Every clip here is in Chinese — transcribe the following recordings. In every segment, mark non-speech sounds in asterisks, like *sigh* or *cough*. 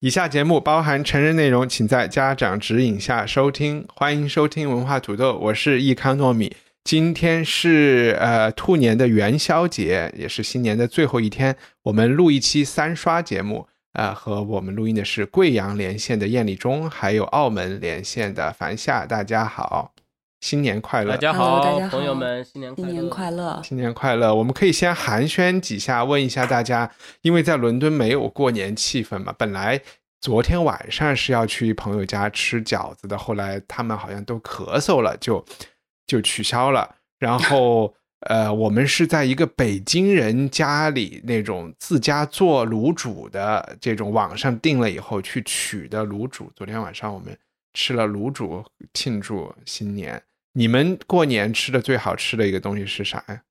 以下节目包含成人内容，请在家长指引下收听。欢迎收听文化土豆，我是易康糯米。今天是呃兔年的元宵节，也是新年的最后一天。我们录一期三刷节目，呃，和我们录音的是贵阳连线的燕立忠，还有澳门连线的樊夏。大家好，新年快乐！大家 Hello，好，大家好朋友们，新年快乐！新年快乐！新年快乐！我们可以先寒暄几下，问一下大家，因为在伦敦没有过年气氛嘛。本来昨天晚上是要去朋友家吃饺子的，后来他们好像都咳嗽了，就就取消了。然后 *laughs* 呃，我们是在一个北京人家里那种自家做卤煮的这种网上订了以后去取的卤煮。昨天晚上我们吃了卤煮庆祝新年。你们过年吃的最好吃的一个东西是啥呀？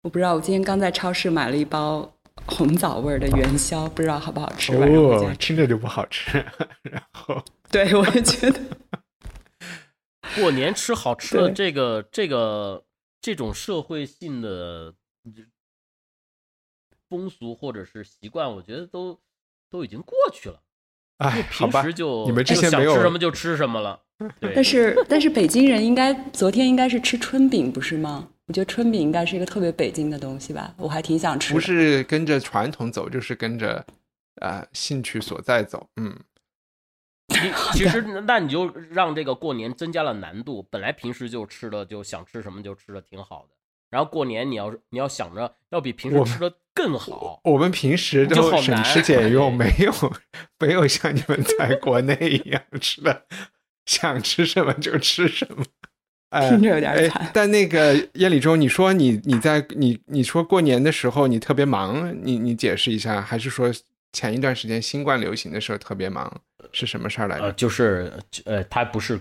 我不知道，我今天刚在超市买了一包红枣味儿的元宵，不知道好不好吃。晚上回家哦，听着就不好吃。*laughs* 然后对，我也觉得。*laughs* 过年吃好吃的对这个这个这种社会性的风俗或者是习惯，我觉得都都已经过去了。哎，好平吧时就你们之前没有吃什么就吃什么了。*laughs* 对，但是但是北京人应该昨天应该是吃春饼，不是吗？我觉得春饼应该是一个特别北京的东西吧，我还挺想吃。不是跟着传统走，就是跟着呃兴趣所在走。嗯，你其实那你就让这个过年增加了难度。本来平时就吃的就想吃什么就吃的挺好的，然后过年你要你要想着要比平时我吃的更好。我们平时就都省吃俭用，哎 *laughs* 没有没有像你们在国内一样吃的想吃什么就吃什么。哎听着有点哎惨但那个燕礼忠，你说你你在你你说过年的时候你特别忙，你你解释一下，还是说前一段时间新冠流行的时候特别忙，是什么事儿来呃，着？就是呃，他不是嗯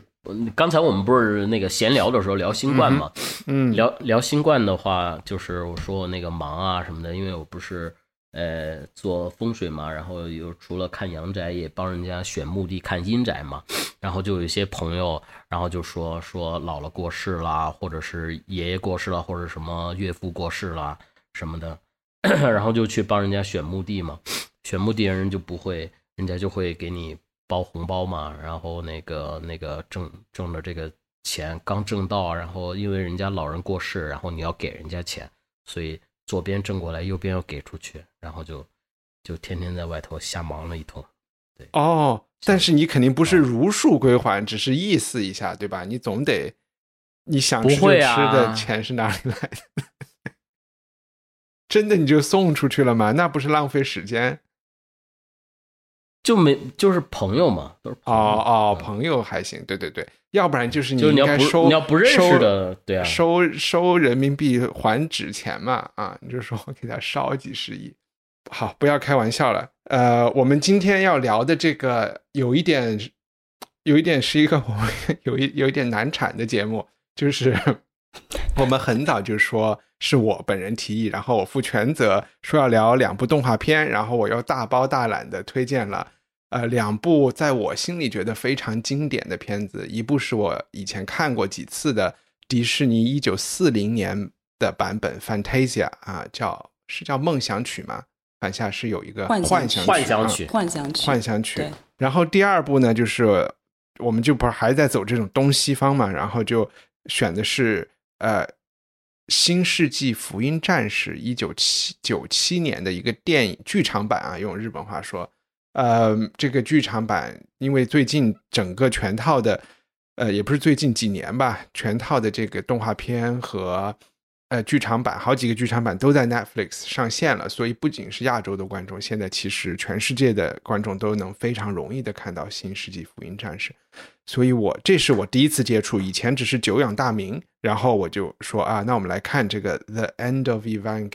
刚才我们不是那个闲聊的时候聊新冠嘛？嗯，聊聊新冠的话，就是我说我那个忙啊什么的，因为我不是呃做风水嘛，然后又除了看阳宅，也帮人家选墓地看阴宅嘛，然后就有一些朋友，然后就说说姥姥过世啦，或者是爷爷过世了，或者什么岳父过世啦什么的，然后就去帮人家选墓地嘛，选墓地的人就不会，人家就会给你包红包嘛，然后那个那个挣挣的这个钱刚挣到，然后因为人家老人过世，然后你要给人家钱，所以左边挣过来，右边要给出去，然后就就天天在外头瞎忙了一通。对哦，但是你肯定不是啊如数归还，只是意思一下，对吧？你总得你想吃就吃啊的钱是哪里来的？*laughs* 真的你就送出去了吗？那不是浪费时间？就没就是朋友嘛，都是哦朋友哦，嗯朋友还行，对对对，要不然就是你应该收你要不认识收的对啊收收人民币还纸钱嘛啊，你就说给他烧几十亿。好，不要开玩笑了。呃，我们今天要聊的这个有一点，有一点是一个我们 *laughs* 有一有一点难产的节目，就是 *laughs* 我们很早就说是我本人提议，然后我负全责，说要聊两部动画片，然后我又大包大揽的推荐了。呃，两部在我心里觉得非常经典的片子，一部是我以前看过几次的迪士尼一九四零年的版本《Fantasia》啊，叫是叫梦想曲吗？反下是有一个幻想幻想曲幻想曲，幻想曲，幻想曲。然后第二部呢，就是我们就不是还在走这种东西方嘛，然后就选的是呃《新世纪福音战士》一九七九七年的一个电影剧场版啊，用日本话说，呃，这个剧场版因为最近整个全套的，呃，也不是最近几年吧，全套的这个动画片和呃剧场版，好几个剧场版都在 Netflix 上线了，所以不仅是亚洲的观众，现在其实全世界的观众都能非常容易的看到《新世纪福音战士》。所以我这是我第一次接触，以前只是久仰大名，然后我就说啊，那我们来看这个《The End of Evangelion》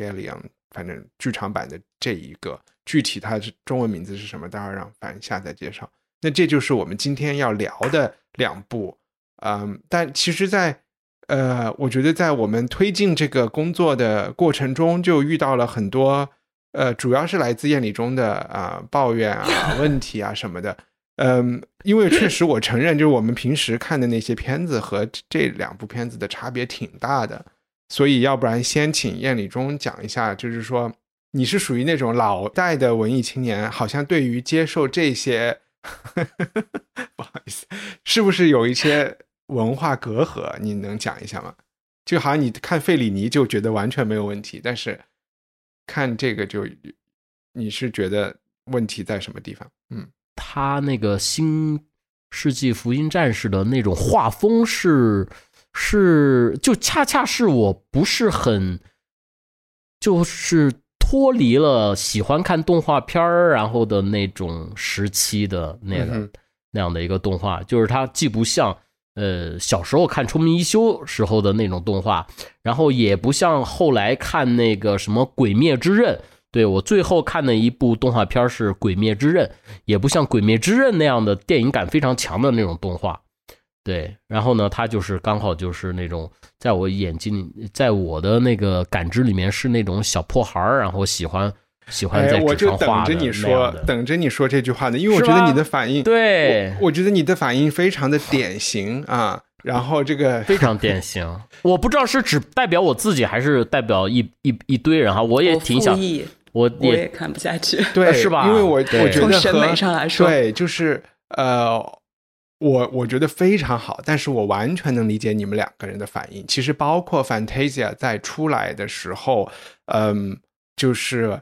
反正剧场版的这一个，具体它是中文名字是什么，待会儿让凡下再介绍。那这就是我们今天要聊的两部，嗯，但其实在，呃，我觉得在我们推进这个工作的过程中，就遇到了很多，呃，主要是来自燕礼中的啊、抱怨啊、*laughs* 问题啊什么的。嗯，因为确实我承认，就是我们平时看的那些片子和这这两部片子的差别挺大的，所以要不然先请燕礼中讲一下，就是说你是属于那种老代的文艺青年，好像对于接受这些，*laughs* 不好意思，是不是有一些文化隔阂？你能讲一下吗？就好像你看费里尼就觉得完全没有问题，但是看这个就你是觉得问题在什么地方？嗯。他那个《新世纪福音战士》的那种画风是是，就恰恰是我不是很，就是脱离了喜欢看动画片儿然后的那种时期的那个、嗯那样的一个动画，就是它既不像呃小时候看《冲明一休》时候的那种动画，然后也不像后来看那个什么《鬼灭之刃》。对我最后看的一部动画片是《鬼灭之刃》，也不像《鬼灭之刃》那样的电影感非常强的那种动画。对，然后呢，它就是刚好就是那种在我眼睛，在我的那个感知里面是那种小破孩儿，然后喜欢喜欢在哎，我就等着你说，等着你说这句话呢，因为我觉得你的反应，对我，我觉得你的反应非常的典型啊。然后这个 *laughs* 非常典型。我不知道是只代表我自己，还是代表一一一堆人哈。我也挺想我我也也看不下去。对，是吧因为我我觉得从审美上来说对，就是呃，我我觉得非常好，但是我完全能理解你们两个人的反应。其实包括 Fantasia 在出来的时候，嗯，就是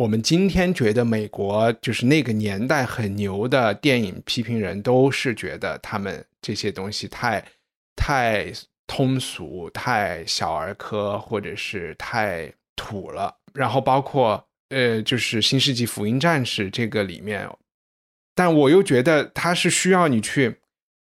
我们今天觉得美国就是那个年代很牛的电影批评人，都是觉得他们这些东西太太通俗、太小儿科，或者是太土了。然后包括呃，就是《新世纪福音战士》这个里面，但我又觉得它是需要你去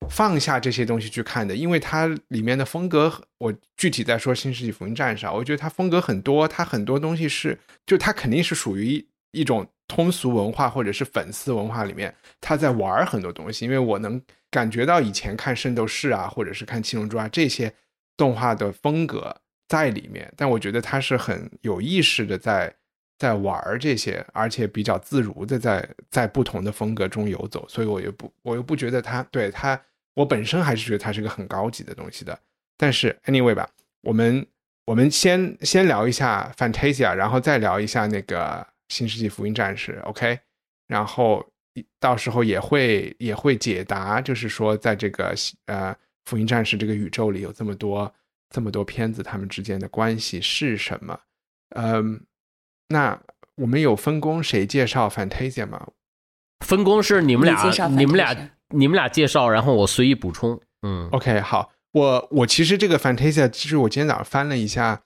放下这些东西去看的，因为它里面的风格，我具体在说《新世纪福音战士》啊，我觉得它风格很多，它很多东西是，就它肯定是属于一种通俗文化或者是粉丝文化里面，他在玩很多东西，因为我能感觉到以前看《圣斗士》啊，或者是看《七龙珠》啊这些动画的风格在里面，但我觉得他是很有意识的在在玩这些，而且比较自如的在在不同的风格中游走，所以我又不我又不觉得他对他，我本身还是觉得它是个很高级的东西的。但是 anyway 吧，我们我们先先聊一下 Fantasia，然后再聊一下那个新世纪福音战士，OK？然后到时候也会也会解答，就是说在这个呃福音战士这个宇宙里有这么多这么多片子，他们之间的关系是什么？嗯，那我们有分工，谁介绍 Fantasia 吗？分工是你们俩你介绍，你们俩你们俩介绍，然后我随意补充。嗯，OK，好，我我其实这个 Fantasia，其实我今天早上翻了一下，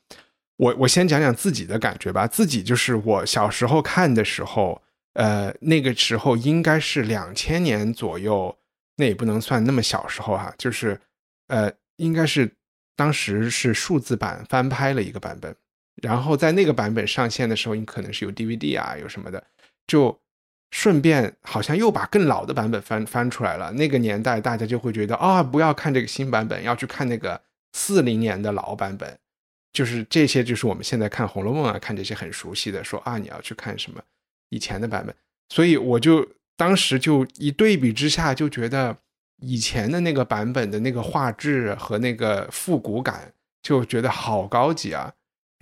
我我先讲讲自己的感觉吧。自己就是我小时候看的时候，呃，那个时候应该是两千年左右，那也不能算那么小时候哈、就是呃，应该是当时是数字版翻拍了一个版本，然后在那个版本上线的时候，你可能是有 DVD 啊，有什么的，就顺便好像又把更老的版本翻翻出来了。那个年代大家就会觉得啊、不要看这个新版本，要去看那个四零年的老版本。就是这些，就是我们现在看《红楼梦》啊，看这些很熟悉的，说啊你要去看什么以前的版本。所以我就当时就一对比之下，就觉得以前的那个版本的那个画质和那个复古感，就觉得好高级啊。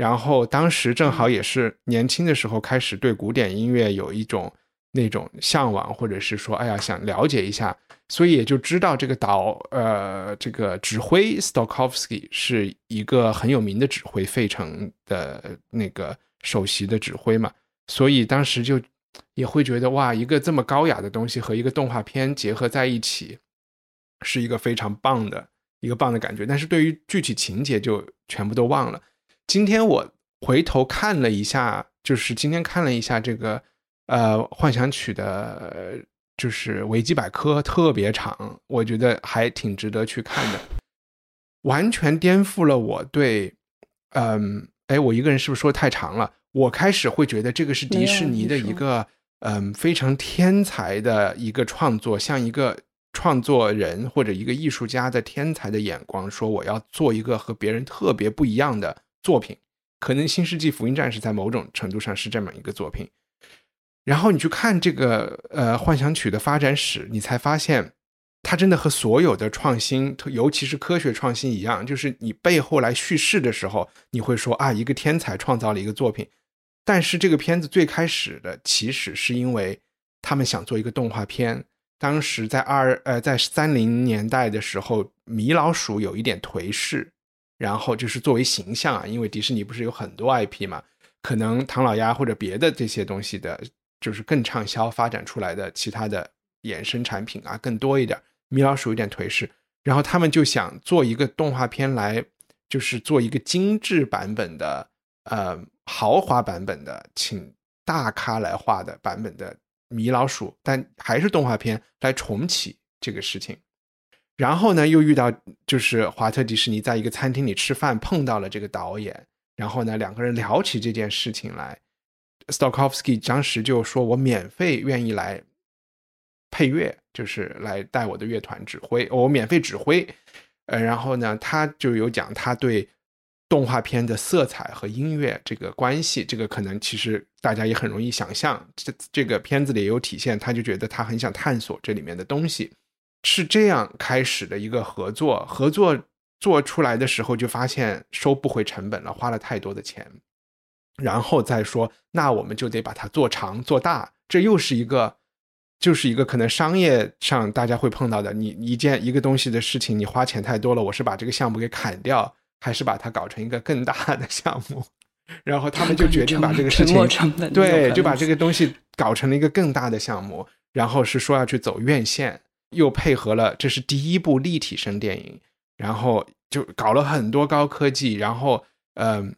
然后当时正好也是年轻的时候，开始对古典音乐有一种那种向往，或者是说，哎呀，想了解一下，所以也就知道这个导，呃，这个指挥 Stokowski 是一个很有名的指挥，费城的那个首席的指挥嘛，所以当时就也会觉得，哇，一个这么高雅的东西和一个动画片结合在一起，是一个非常棒的一个棒的感觉。但是对于具体情节就全部都忘了。今天我回头看了一下，就是今天看了一下这个呃幻想曲的，呃就是维基百科特别长，我觉得还挺值得去看的，完全颠覆了我对，嗯，哎，我一个人是不是说太长了？我开始会觉得这个是迪士尼的一个嗯非常天才的一个创作，像一个创作人或者一个艺术家的天才的眼光，说我要做一个和别人特别不一样的作品。可能《新世纪福音战士》在某种程度上是这么一个作品。然后你去看这个呃幻想曲的发展史，你才发现。它真的和所有的创新，尤其是科学创新一样，就是你背后来叙事的时候，你会说啊，一个天才创造了一个作品。但是这个片子最开始的起始是因为他们想做一个动画片。当时在二呃在三零年代的时候，米老鼠有一点颓势，然后就是作为形象啊，因为迪士尼不是有很多 IP 嘛，可能唐老鸭或者别的这些东西的，就是更畅销发展出来的其他的衍生产品啊更多一点。米老鼠有点颓势，然后他们就想做一个动画片来，就是做一个精致版本的，呃，豪华版本的，请大咖来画的版本的米老鼠，但还是动画片来重启这个事情。然后呢，又遇到就是华特迪士尼在一个餐厅里吃饭，碰到了这个导演，然后呢，两个人聊起这件事情来，Stokowski 当时就说：“我免费愿意来。”配乐就是来带我的乐团指挥，我免费指挥。呃，然后呢，他就有讲他对动画片的色彩和音乐这个关系，这个可能其实大家也很容易想象。这这个片子里有体现，他就觉得他很想探索这里面的东西，是这样开始的一个合作。合作做出来的时候，就发现收不回成本了，花了太多的钱。然后再说，那我们就得把它做长做大，这又是一个。就是一个可能商业上大家会碰到的，你一件一个东西的事情，你花钱太多了，我是把这个项目给砍掉，还是把它搞成一个更大的项目？*laughs* 然后他们就决定把这个事情，对，就把这个东西搞成了一个更大的项目，然后是说要去走院线，又配合了这是第一部立体声电影，然后就搞了很多高科技，然后嗯。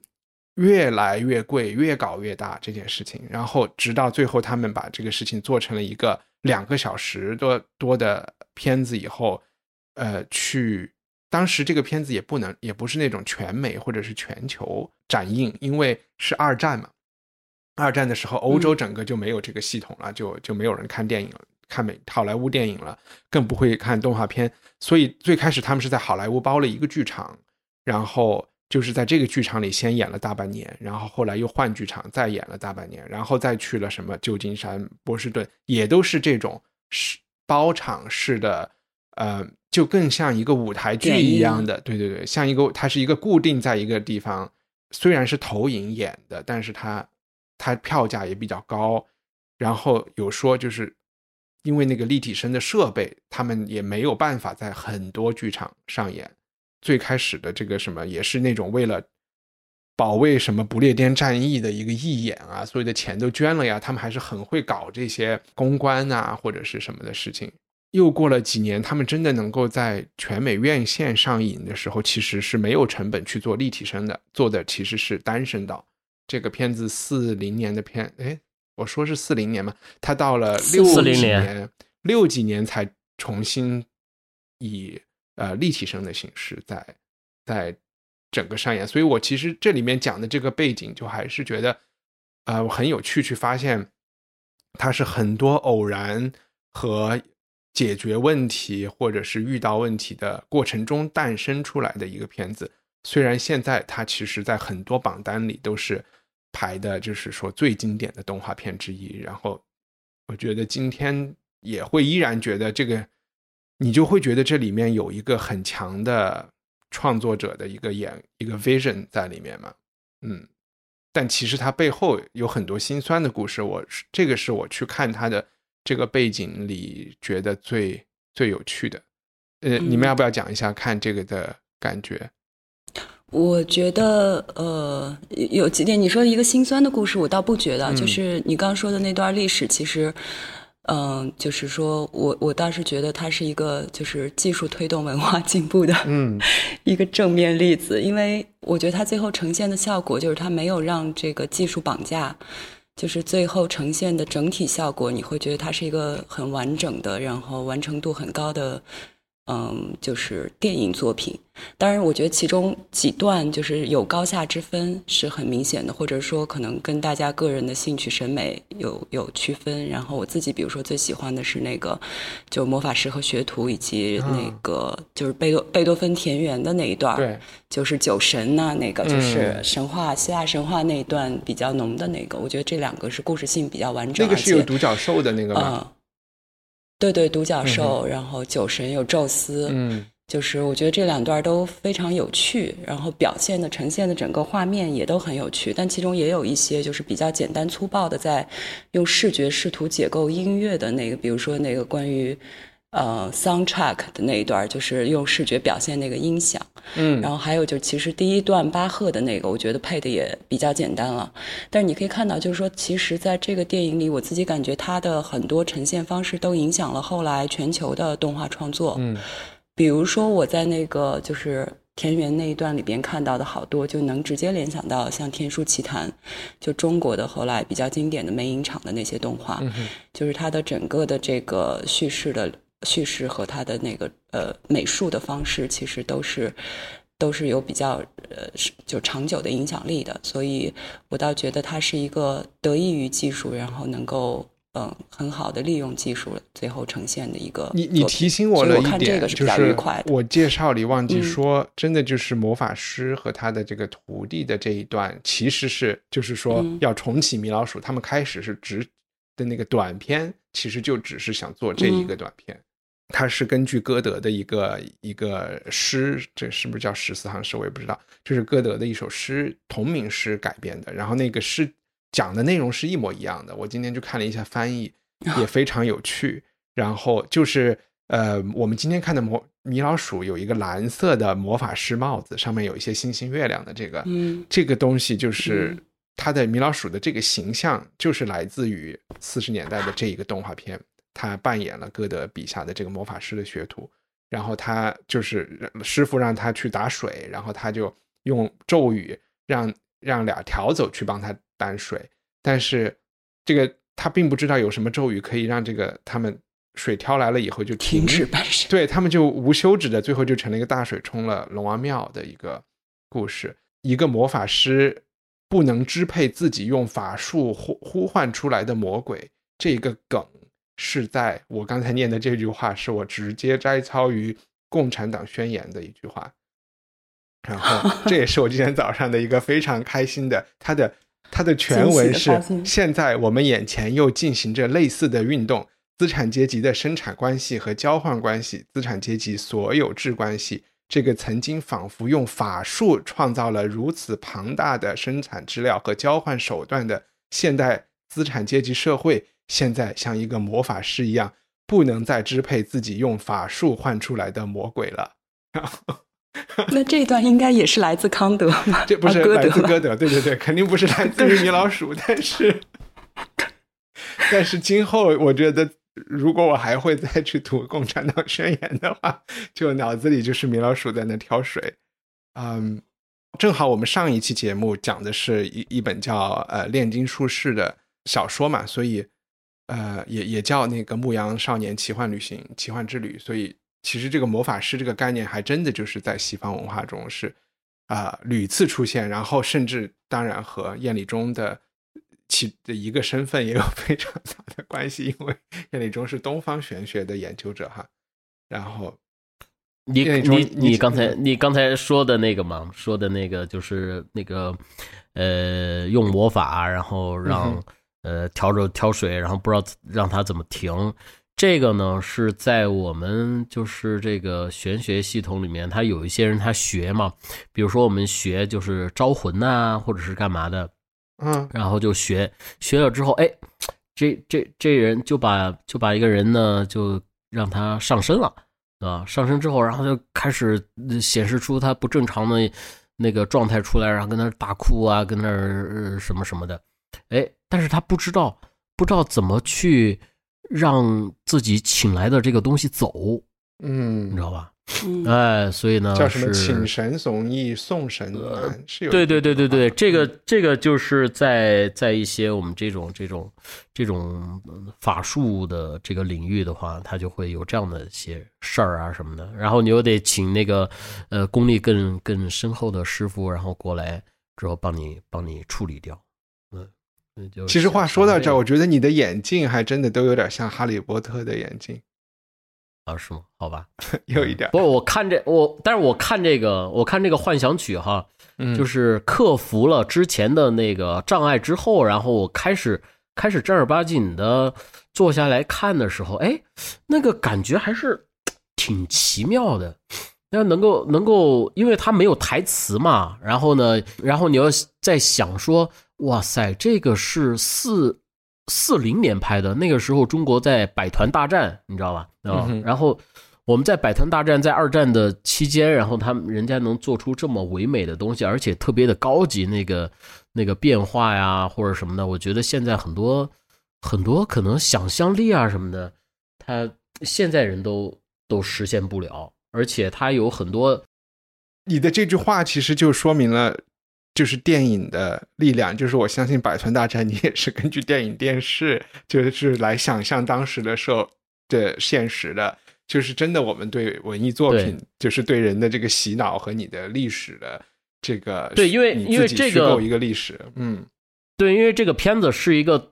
越来越贵，越搞越大这件事情，然后直到最后，他们把这个事情做成了一个两个小时多多的片子以后，呃，去当时这个片子也不能，也不是那种全美或者是全球展映，因为是二战嘛。二战的时候，欧洲整个就没有这个系统了，就就没有人看电影了，看美好莱坞电影了，更不会看动画片。所以最开始他们是在好莱坞包了一个剧场，然后。就是在这个剧场里先演了大半年，然后后来又换剧场再演了大半年，然后再去了什么旧金山、波士顿，也都是这种是包场式的，呃，就更像一个舞台剧一样的。对对对，像一个它是一个固定在一个地方，虽然是投影演的，但是它它票价也比较高。然后有说就是因为那个立体声的设备，他们也没有办法在很多剧场上演。最开始的这个什么也是那种为了保卫什么不列颠战役的一个义演啊，所有的钱都捐了呀。他们还是很会搞这些公关啊或者是什么的事情。又过了几年，他们真的能够在全美院线上映的时候，其实是没有成本去做立体声的，做的其实是单声道。这个片子四零年的片，哎，我说是四零年嘛，他到了六几年，六几年才重新以。呃，立体声的形式在在整个上演，所以我其实这里面讲的这个背景，就还是觉得呃很有趣，去发现它是很多偶然和解决问题，或者是遇到问题的过程中诞生出来的一个片子。虽然现在它其实在很多榜单里都是排的，就是说最经典的动画片之一。然后我觉得今天也会依然觉得这个。你就会觉得这里面有一个很强的创作者的一个演一个 vision 在里面嘛，嗯，但其实它背后有很多心酸的故事。我这个是我去看它的这个背景里觉得最最有趣的。呃，你们要不要讲一下看这个的感觉？我觉得呃有几点，你说一个心酸的故事，我倒不觉得。就是你刚说的那段历史，其实。嗯，就是说我我倒是觉得它是一个就是技术推动文化进步的，嗯，*laughs* 一个正面例子。因为我觉得它最后呈现的效果就是它没有让这个技术绑架，就是最后呈现的整体效果，你会觉得它是一个很完整的，然后完成度很高的嗯，就是电影作品。当然，我觉得其中几段就是有高下之分，是很明显的，或者说可能跟大家个人的兴趣审美有有区分。然后我自己，比如说最喜欢的是那个，就魔法师和学徒，以及那个就是贝多贝多芬田园的那一段，对，就是酒神呐，那个就是神话希腊神话那一段比较浓的那个。我觉得这两个是故事性比较完整，那个是有独角兽的那个吗？对对，独角兽，然后酒神有宙斯，嗯。就是我觉得这两段都非常有趣，然后表现的、呈现的整个画面也都很有趣，但其中也有一些就是比较简单粗暴的，在用视觉试图解构音乐的那个，比如说那个关于呃 soundtrack 的那一段，就是用视觉表现那个音响，嗯，然后还有就其实第一段巴赫的那个，我觉得配的也比较简单了，但是你可以看到，就是说其实在这个电影里，我自己感觉它的很多呈现方式都影响了后来全球的动画创作，嗯。比如说，我在那个就是田园那一段里边看到的好多，就能直接联想到像《天书奇谭》，就中国的后来比较经典的美影厂的那些动画，就是它的整个的这个叙事的叙事和他的那个呃美术的方式，其实都是都是有比较呃就长久的影响力的。所以我倒觉得他是一个得益于技术，然后能够。嗯，很好的利用技术，最后呈现的一个。你你提醒我了一点，就是我介绍里忘记说，真的就是魔法师和他的这个徒弟的这一段，其实是就是说要重启米老鼠。他们开始是只的那个短片，其实就只是想做这一个短片。它是根据歌德的一个一个诗，这是不是叫十四行诗？我也不知道，就是歌德的一首诗同名诗改编的。然后那个诗。讲的内容是一模一样的。我今天就看了一下翻译，*laughs* 也非常有趣。然后就是呃，我们今天看的魔米老鼠有一个蓝色的魔法师帽子，上面有一些星星月亮的这个，这个东西就是它的米老鼠的这个形象，就是来自于四十年代的这一个动画片。他扮演了歌德笔下的这个魔法师的学徒，然后他就是师傅让他去打水，然后他就用咒语让让俩条走去帮他。担水，但是这个他并不知道有什么咒语可以让这个他们水挑来了以后就停止搬水，对他们就无休止的，最后就成了一个大水冲了龙王庙的一个故事。一个魔法师不能支配自己用法术呼呼唤出来的魔鬼，这个梗是在我刚才念的这句话，是我直接摘抄于《共产党宣言》的一句话。然后 *laughs* 这也是我今天早上的一个非常开心的，它的。它的全文是：现在我们眼前又进行着类似的运动，资产阶级的生产关系和交换关系，资产阶级所有制关系。这个曾经仿佛用法术创造了如此庞大的生产资料和交换手段的现代资产阶级社会，现在像一个魔法师一样，不能再支配自己用法术换出来的魔鬼了。*laughs* 那这一段应该也是来自康德吗？*laughs* 这不是来自歌德，对对对，肯定不是来自于米老鼠。*laughs* 但是，但是今后我觉得，如果我还会再去读《共产党宣言》的话，就脑子里就是米老鼠在那挑水。嗯，正好我们上一期节目讲的是一一本叫呃炼金术士的小说嘛，所以呃也也叫那个牧羊少年奇幻旅行奇幻之旅，所以。其实这个魔法师这个概念还真的就是在西方文化中是啊屡次出现，然后甚至当然和燕礼中的其的一个身份也有非常大的关系，因为 *laughs* 燕礼中是东方玄学的研究者哈。然后你你你刚才你刚才说的那个嘛，说的那个就是那个呃用魔法然后让呃调着调水，然后不知道让他怎么停。这个呢是在我们就是这个玄学系统里面，他有一些人他学嘛，比如说我们学就是招魂呐，或者是干嘛的，嗯，然后就学学了之后，哎，这这这人就把就把一个人呢就让他上身了，啊，上身之后，然后就开始显示出他不正常的那个状态出来，然后跟那大哭啊，跟那儿什么什么的，哎，但是他不知道不知道怎么去。让自己请来的这个东西走，嗯，你知道吧？嗯哎，所以呢叫什么是请神容易送神难，是有对对对对对，这个嗯这个就是在在一些我们这种这种这种嗯法术的这个领域的话，它就会有这样的一些事儿啊什么的。然后你又得请那个呃功力更更深厚的师傅，然后过来之后帮你帮你处理掉。其实话说到这儿，我觉得你的眼镜还真的都有点像哈利波特的眼镜，啊是吗？好吧，*laughs* 有一点。不是我看这我，但是我看这个我看这个幻想曲哈，嗯就是克服了之前的那个障碍之后，然后我开始开始正儿八经的坐下来看的时候，哎，那个感觉还是 *tsk* 挺奇妙的。那能够能够，因为它没有台词嘛，然后呢，然后你要在想说，哇塞，这个是四四零年拍的，那个时候中国在百团大战，你知道吧？啊、嗯然后我们在百团大战在二战的期间，然后他们人家能做出这么唯美的东西，而且特别的高级，那个那个变化呀或者什么的，我觉得现在很多很多可能想象力啊什么的，他现在人都都实现不了，而且他有很多你的这句话其实就说明了，就是电影的力量。就是我相信《百团大战》，你也是根据电影、电视，就是来想象当时的时候的现实的。就是真的，我们对文艺作品，就是对人的这个洗脑和你的历史的这个，对因为因为这个一个历史，嗯对，因为这个片子是一个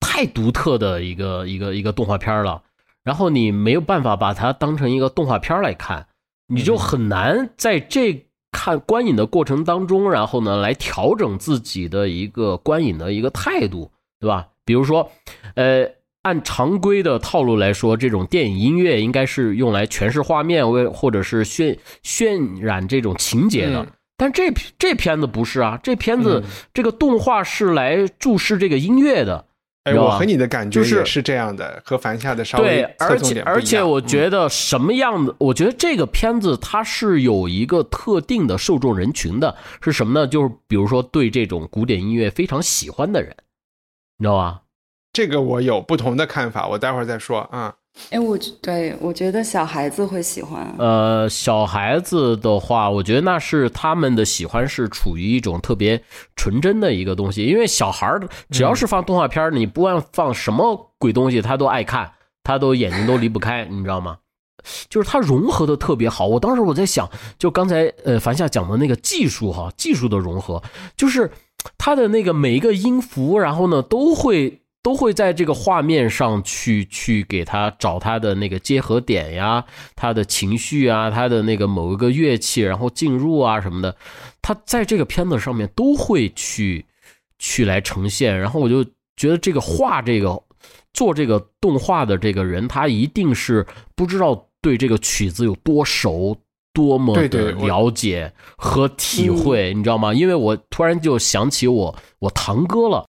太独特的一个一个一个动画片了，然后你没有办法把它当成一个动画片来看，你就很难在这看观影的过程当中，然后呢来调整自己的一个观影的一个态度，对吧？比如说，呃，按常规的套路来说，这种电影音乐应该是用来诠释画面，为或者是渲渲染这种情节的。嗯但这这片子不是啊，这片子、嗯这个动画是来注视这个音乐的，哎，我和你的感觉是也是这样的，和凡夏的稍微对，侧而且重点不一样而且我嗯觉得什么样的？我觉得这个片子它是有一个特定的受众人群的，是什么呢？就是比如说对这种古典音乐非常喜欢的人，你知道吧？这个我有不同的看法，我待会儿再说啊。哎，我对我觉得小孩子会喜欢。呃，小孩子的话，我觉得那是他们的喜欢是处于一种特别纯真的一个东西，因为小孩儿只要是放动画片儿，你不管放什么鬼东西，他都爱看，他都眼睛都离不开，你知道吗？就是它融合的特别好。我当时我在想，就刚才呃樊夏讲的那个技术哈，技术的融合，就是它的那个每一个音符，然后呢都会都会在这个画面上去去给他找他的那个结合点呀，他的情绪啊，他的那个某一个乐器，然后进入啊什么的，他在这个片子上面都会去去来呈现。然后我就觉得这个画这个做这个动画的这个人，他一定是不知道对这个曲子有多熟。多么的了解和体会，你知道吗？因为我突然就想起我我堂哥了，嗯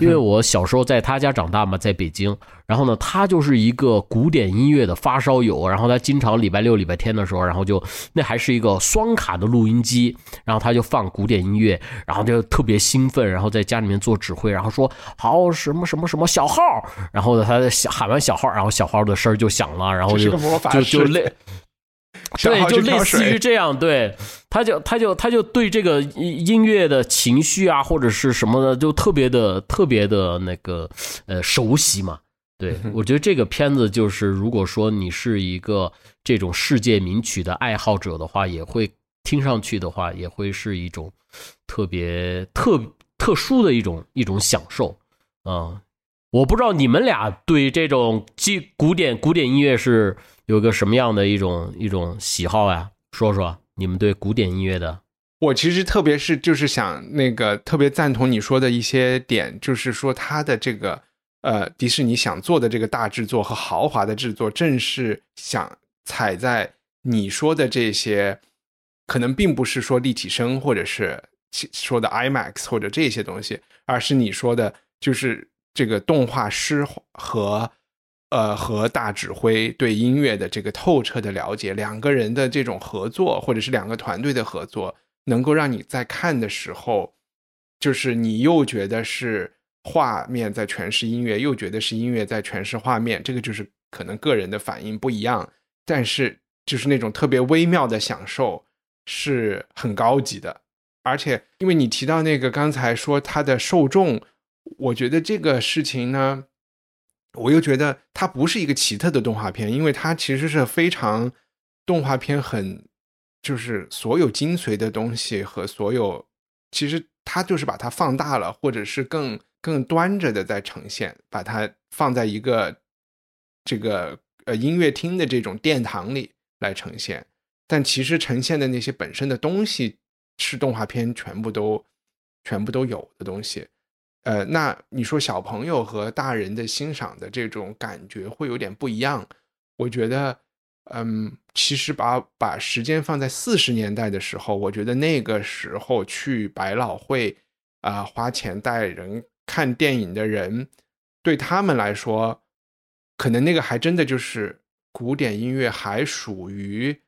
因为我小时候在他家长大嘛，在北京，然后呢，他就是一个古典音乐的发烧友，然后他经常礼拜六、礼拜天的时候，然后就那还是一个双卡的录音机，然后他就放古典音乐，然后就特别兴奋，然后在家里面做指挥，然后说好什么什么什么小号，然后呢，他小喊完小号，然后小号的声儿就响了，然后就就就类。对，就类似于这样，对，他就他就他就对这个音音乐的情绪啊，或者是什么的，就特别的特别的那个呃熟悉嘛。对我觉得这个片子就是，如果说你是一个这种世界名曲的爱好者的话，也会听上去的话，也会是一种特别特特殊的一种一种享受啊、我不知道你们俩对这种古古典古典音乐是有个什么样的一种一种喜好呀？说说你们对古典音乐的。我其实特别是就是想那个特别赞同你说的一些点，就是说他的这个呃迪士尼想做的这个大制作和豪华的制作，正是想踩在你说的这些，可能并不是说立体声或者是说的 IMAX 或者这些东西，而是你说的就是这个动画师和。呃，和大指挥对音乐的这个透彻的了解，两个人的这种合作，或者是两个团队的合作，能够让你在看的时候，就是你又觉得是画面在诠释音乐，又觉得是音乐在诠释画面，这个就是可能个人的反应不一样，但是就是那种特别微妙的享受，是很高级的。而且，因为你提到那个刚才说它的受众，我觉得这个事情呢，我又觉得它不是一个奇特的动画片，因为它其实是非常动画片很就是所有精髓的东西和所有，其实它就是把它放大了，或者是更更端着的在呈现，把它放在一个这个呃音乐厅的这种殿堂里来呈现，但其实呈现的那些本身的东西。是动画片全部都全部都有的东西，呃，那你说小朋友和大人的欣赏的这种感觉会有点不一样。我觉得，嗯，其实把把时间放在四十年代的时候，我觉得那个时候去百老汇啊花钱带人看电影的人，对他们来说，可能那个还真的就是古典音乐还属于。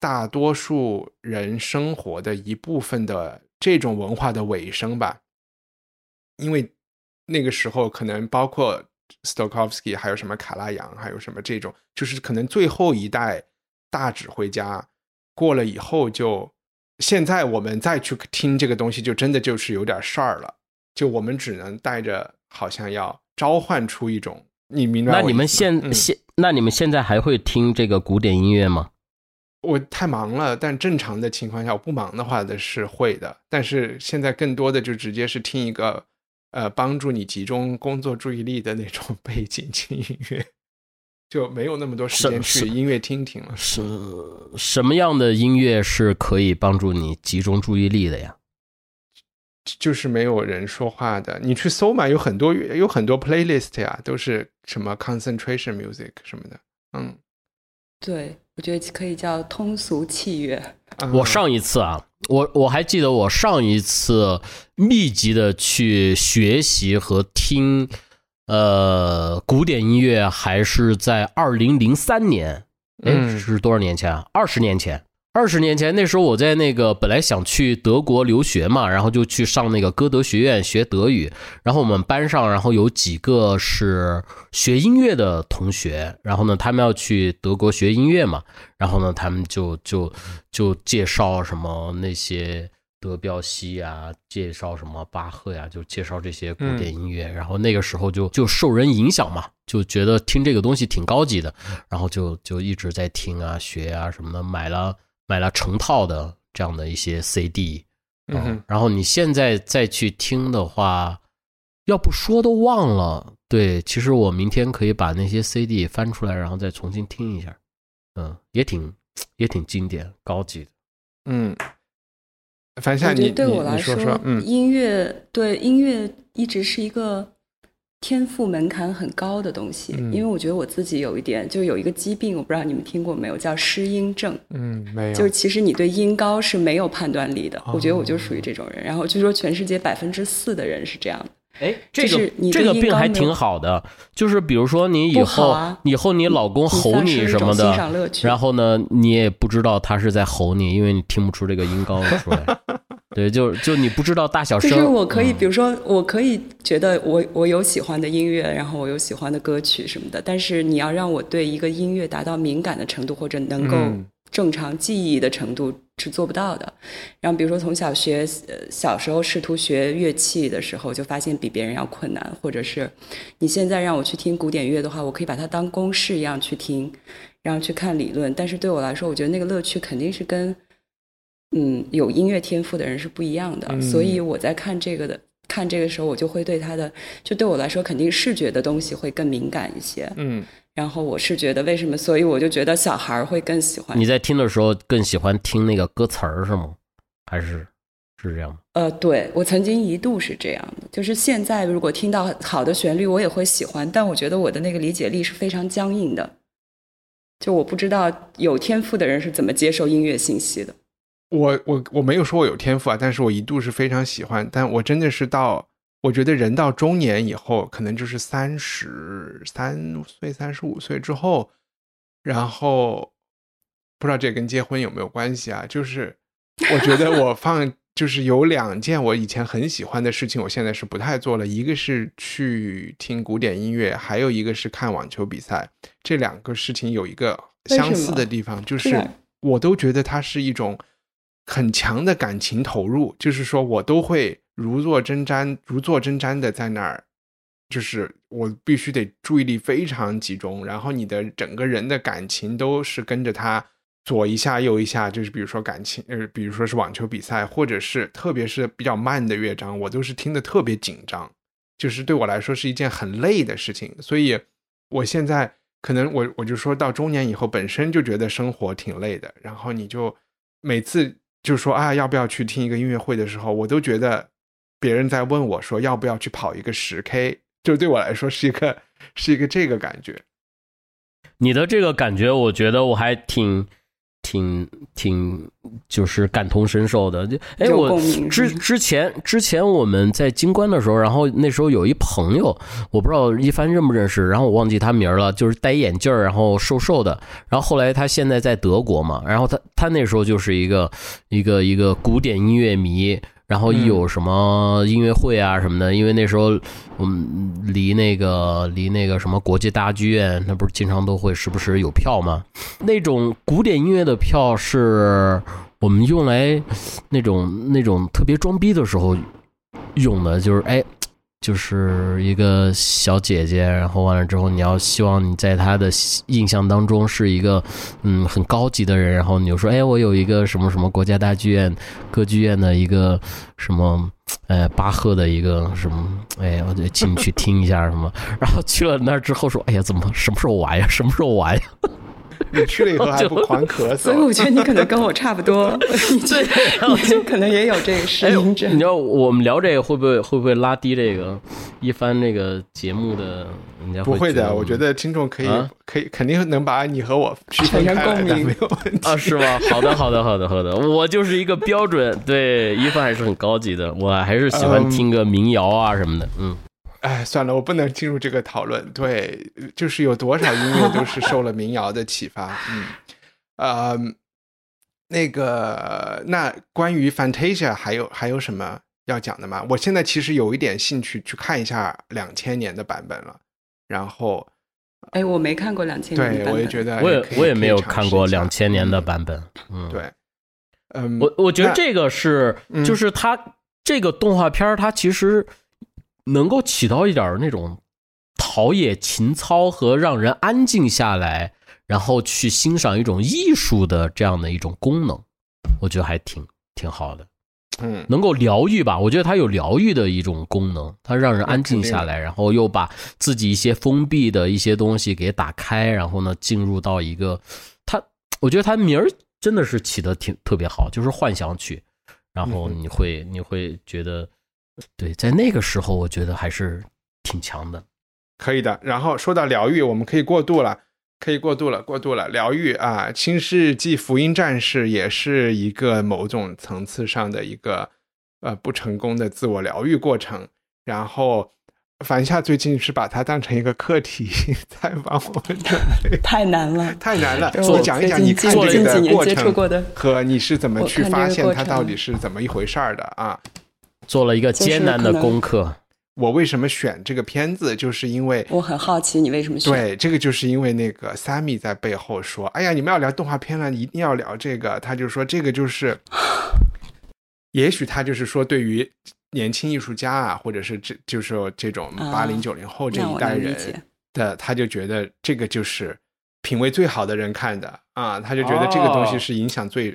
大多数人生活的一部分的这种文化的尾声吧，因为那个时候可能包括 Stokowski，还有什么卡拉扬，还有什么这种，就是可能最后一代大指挥家过了以后，就现在我们再去听这个东西，就真的就是有点事儿了。就我们只能带着好像要召唤出一种你明白？那你们现现那你们现在还会听这个古典音乐吗？我太忙了，但正常的情况下，我不忙的话的是会的。但是现在更多的就直接是听一个，呃，帮助你集中工作注意力的那种背景轻音乐，就没有那么多时间去音乐厅听了。是什么样的音乐是可以帮助你集中注意力的呀？就是没有人说话的，你去搜嘛，有很多有很多 playlist 呀，都是什么 concentration music 什么的，嗯。对，我觉得可以叫通俗器乐。我上一次啊，我我还记得我上一次密集的去学习和听，呃，古典音乐还是在二零零三年，哎，是多少年前啊？二十年前。二十年前，那时候我在那个本来想去德国留学嘛，然后就去上那个歌德学院学德语。然后我们班上，然后有几个是学音乐的同学，然后呢，他们要去德国学音乐嘛，然后呢，他们就就就介绍什么那些德彪西啊，介绍什么巴赫呀，就介绍这些古典音乐。然后那个时候就就受人影响嘛，就觉得听这个东西挺高级的，然后就就一直在听啊、学啊什么的，买了。买了成套的这样的一些 CD，嗯，然后你现在再去听的话，要不说都忘了。对，其实我明天可以把那些 CD 翻出来，然后再重新听一下，嗯，也挺也挺经典、高级的。嗯，反正你对我来说，嗯，音乐对音乐一直是一个。天赋门槛很高的东西，因为我觉得我自己有一点，就有一个疾病，我不知道你们听过没有，叫失音症。嗯，没有。就是其实你对音高是没有判断力的，我觉得我就属于这种人。然后据说全世界百分之四的人是这样的。哎，这个这个病还挺好的，就是比如说你以后以后你老公吼你什么的，然后呢，你也不知道他是在吼你，因为你听不出这个音高出来。*laughs* 对，就就你不知道大小声。就是我可以，比如说，我可以觉得我我有喜欢的音乐，然后我有喜欢的歌曲什么的。但是你要让我对一个音乐达到敏感的程度，或者能够正常记忆的程度，是做不到的。然后比如说从小学，呃，小时候试图学乐器的时候，就发现比别人要困难。或者是你现在让我去听古典乐的话，我可以把它当公式一样去听，然后去看理论。但是对我来说，我觉得那个乐趣肯定是跟。嗯，有音乐天赋的人是不一样的，所以我在看这个的看这个时候，我就会对他的，就对我来说，肯定视觉的东西会更敏感一些。嗯，然后我是觉得为什么，所以我就觉得小孩会更喜欢。你在听的时候更喜欢听那个歌词儿是吗？还是是这样吗？呃，对我曾经一度是这样的，就是现在如果听到好的旋律，我也会喜欢，但我觉得我的那个理解力是非常僵硬的，就我不知道有天赋的人是怎么接受音乐信息的。我我我没有说我有天赋啊，但是我一度是非常喜欢，但我真的是到我觉得人到中年以后，可能就是三十三岁、三十五岁之后，然后不知道这跟结婚有没有关系啊？就是我觉得我 *laughs* 放就是有两件我以前很喜欢的事情，我现在是不太做了。一个是去听古典音乐，还有一个是看网球比赛。这两个事情有一个相似的地方，就是我都觉得它是一种很强的感情投入，就是说我都会如坐针毡、如坐针毡的在那儿，就是我必须得注意力非常集中，然后你的整个人的感情都是跟着他左一下右一下，就是比如说感情，呃，比如说是网球比赛，或者是特别是比较慢的乐章，我都是听得特别紧张，就是对我来说是一件很累的事情，所以我现在可能我我就说到中年以后，本身就觉得生活挺累的，然后你就每次就说啊要不要去听一个音乐会的时候，我都觉得别人在问我说要不要去跑一个十 K，就对我来说是一个是一个这个感觉。你的这个感觉，我觉得我还挺。挺挺就是感同身受的，就哎，我之之前之前我们在京关的时候，然后那时候有一朋友，我不知道一帆认不认识，然后我忘记他名了，就是戴眼镜儿，然后瘦瘦的，然后后来他现在在德国嘛，然后他他那时候就是一个一个一个古典音乐迷，然后一有什么音乐会啊什么的，因为那时候我们离那个离那个什么国际大剧院，那不是经常都会时不时有票吗？那种古典音乐的票是我们用来那种那种特别装逼的时候用的，就是哎。就是一个小姐姐，然后完了之后，你要希望你在她的印象当中是一个嗯很高级的人，然后你就说，哎，我有一个什么什么国家大剧院歌剧院的一个什么，呃，巴赫的一个什么，哎，我得请你去听一下什么，*laughs* 然后去了那儿之后说，哎呀，怎么什么时候完呀？什么时候完呀？你去了以后还不狂咳嗽，所以我觉得你可能跟我差不多，*laughs* 你这你就可能也有这个适哎，应症你知。道我们聊这个会不会会不会拉低这个一番那个节目的？人家不会的，我觉觉得听众可以、啊可以肯定能把你和我区分开来的，产生共鸣没有问题。啊，是吗？好的，好的，好的，好的，我就是一个标准，对，一帆还是很高级的，我还是喜欢听个民谣啊什么的，嗯，哎，算了，我不能进入这个讨论。对，就是有多少音乐都是受了民谣的启发。嗯，呃，那个，那关于 Fantasia 还有还有什么要讲的吗？我现在其实有一点兴趣去看一下两千年的版本了。然后，哎，我没看过两千年的对版本，我也觉得我也我也没有看过两千年的版本，嗯，对，嗯，我我觉得这个是，嗯就是它这个动画片儿它其实能够起到一点那种陶冶情操和让人安静下来，然后去欣赏一种艺术的这样的一种功能，我觉得还挺挺好的，嗯。能够疗愈吧？我觉得它有疗愈的一种功能，它让人安静下来，然后又把自己一些封闭的一些东西给打开，然后呢进入到一个它，我觉得它名儿真的是起的挺特别好，就是幻想曲，然后你会你会觉得，对，在那个时候我觉得还是挺强的。可以的。然后说到疗愈，我们可以过渡了，可以过渡了，过渡了。疗愈啊，《新世纪福音战士》也是一个某种层次上的一个呃不成功的自我疗愈过程。然后樊夏最近是把它当成一个课题 *laughs* 在帮我们准备，太难了。太难了。你讲一讲你看这个过程过的和你是怎么去发现它到底是怎么一回事儿的啊？做了一个艰难的功课，我为什么选这个片子，就是因为我很好奇你为什么选？对，这个就是因为那个 Sammy 在背后说：“哎呀，你们要聊动画片了，一定要聊这个。”他就说这个就是，*laughs* 也许他就是说对于年轻艺术家啊，或者是这就是这种啊八零九零后这一代人的，他就觉得这个就是品味最好的人看的啊，他就觉得这个东西哦是影响最。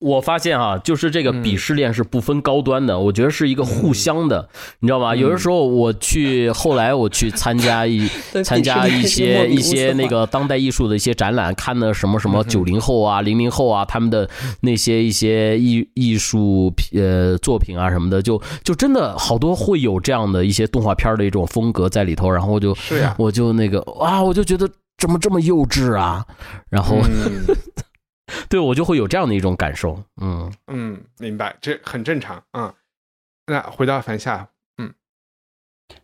我发现啊，就是这个鄙视链是不分高端的，我觉得是一个互相的，你知道吗？有的时候我去，后来我去参加一 *laughs* 参加一些一些那个当代艺术的一些展览，看的什么什么九零后啊、零零后啊，他们的那些一些艺艺术呃作品啊什么的，就就真的好多会有这样的一些动画片的一种风格在里头，然后我就我就那个啊，我就觉得怎么这么幼稚啊，然后。嗯 *laughs* 对我就会有这样的一种感受，嗯，嗯，明白，这很正常啊、嗯。那回到凡夏，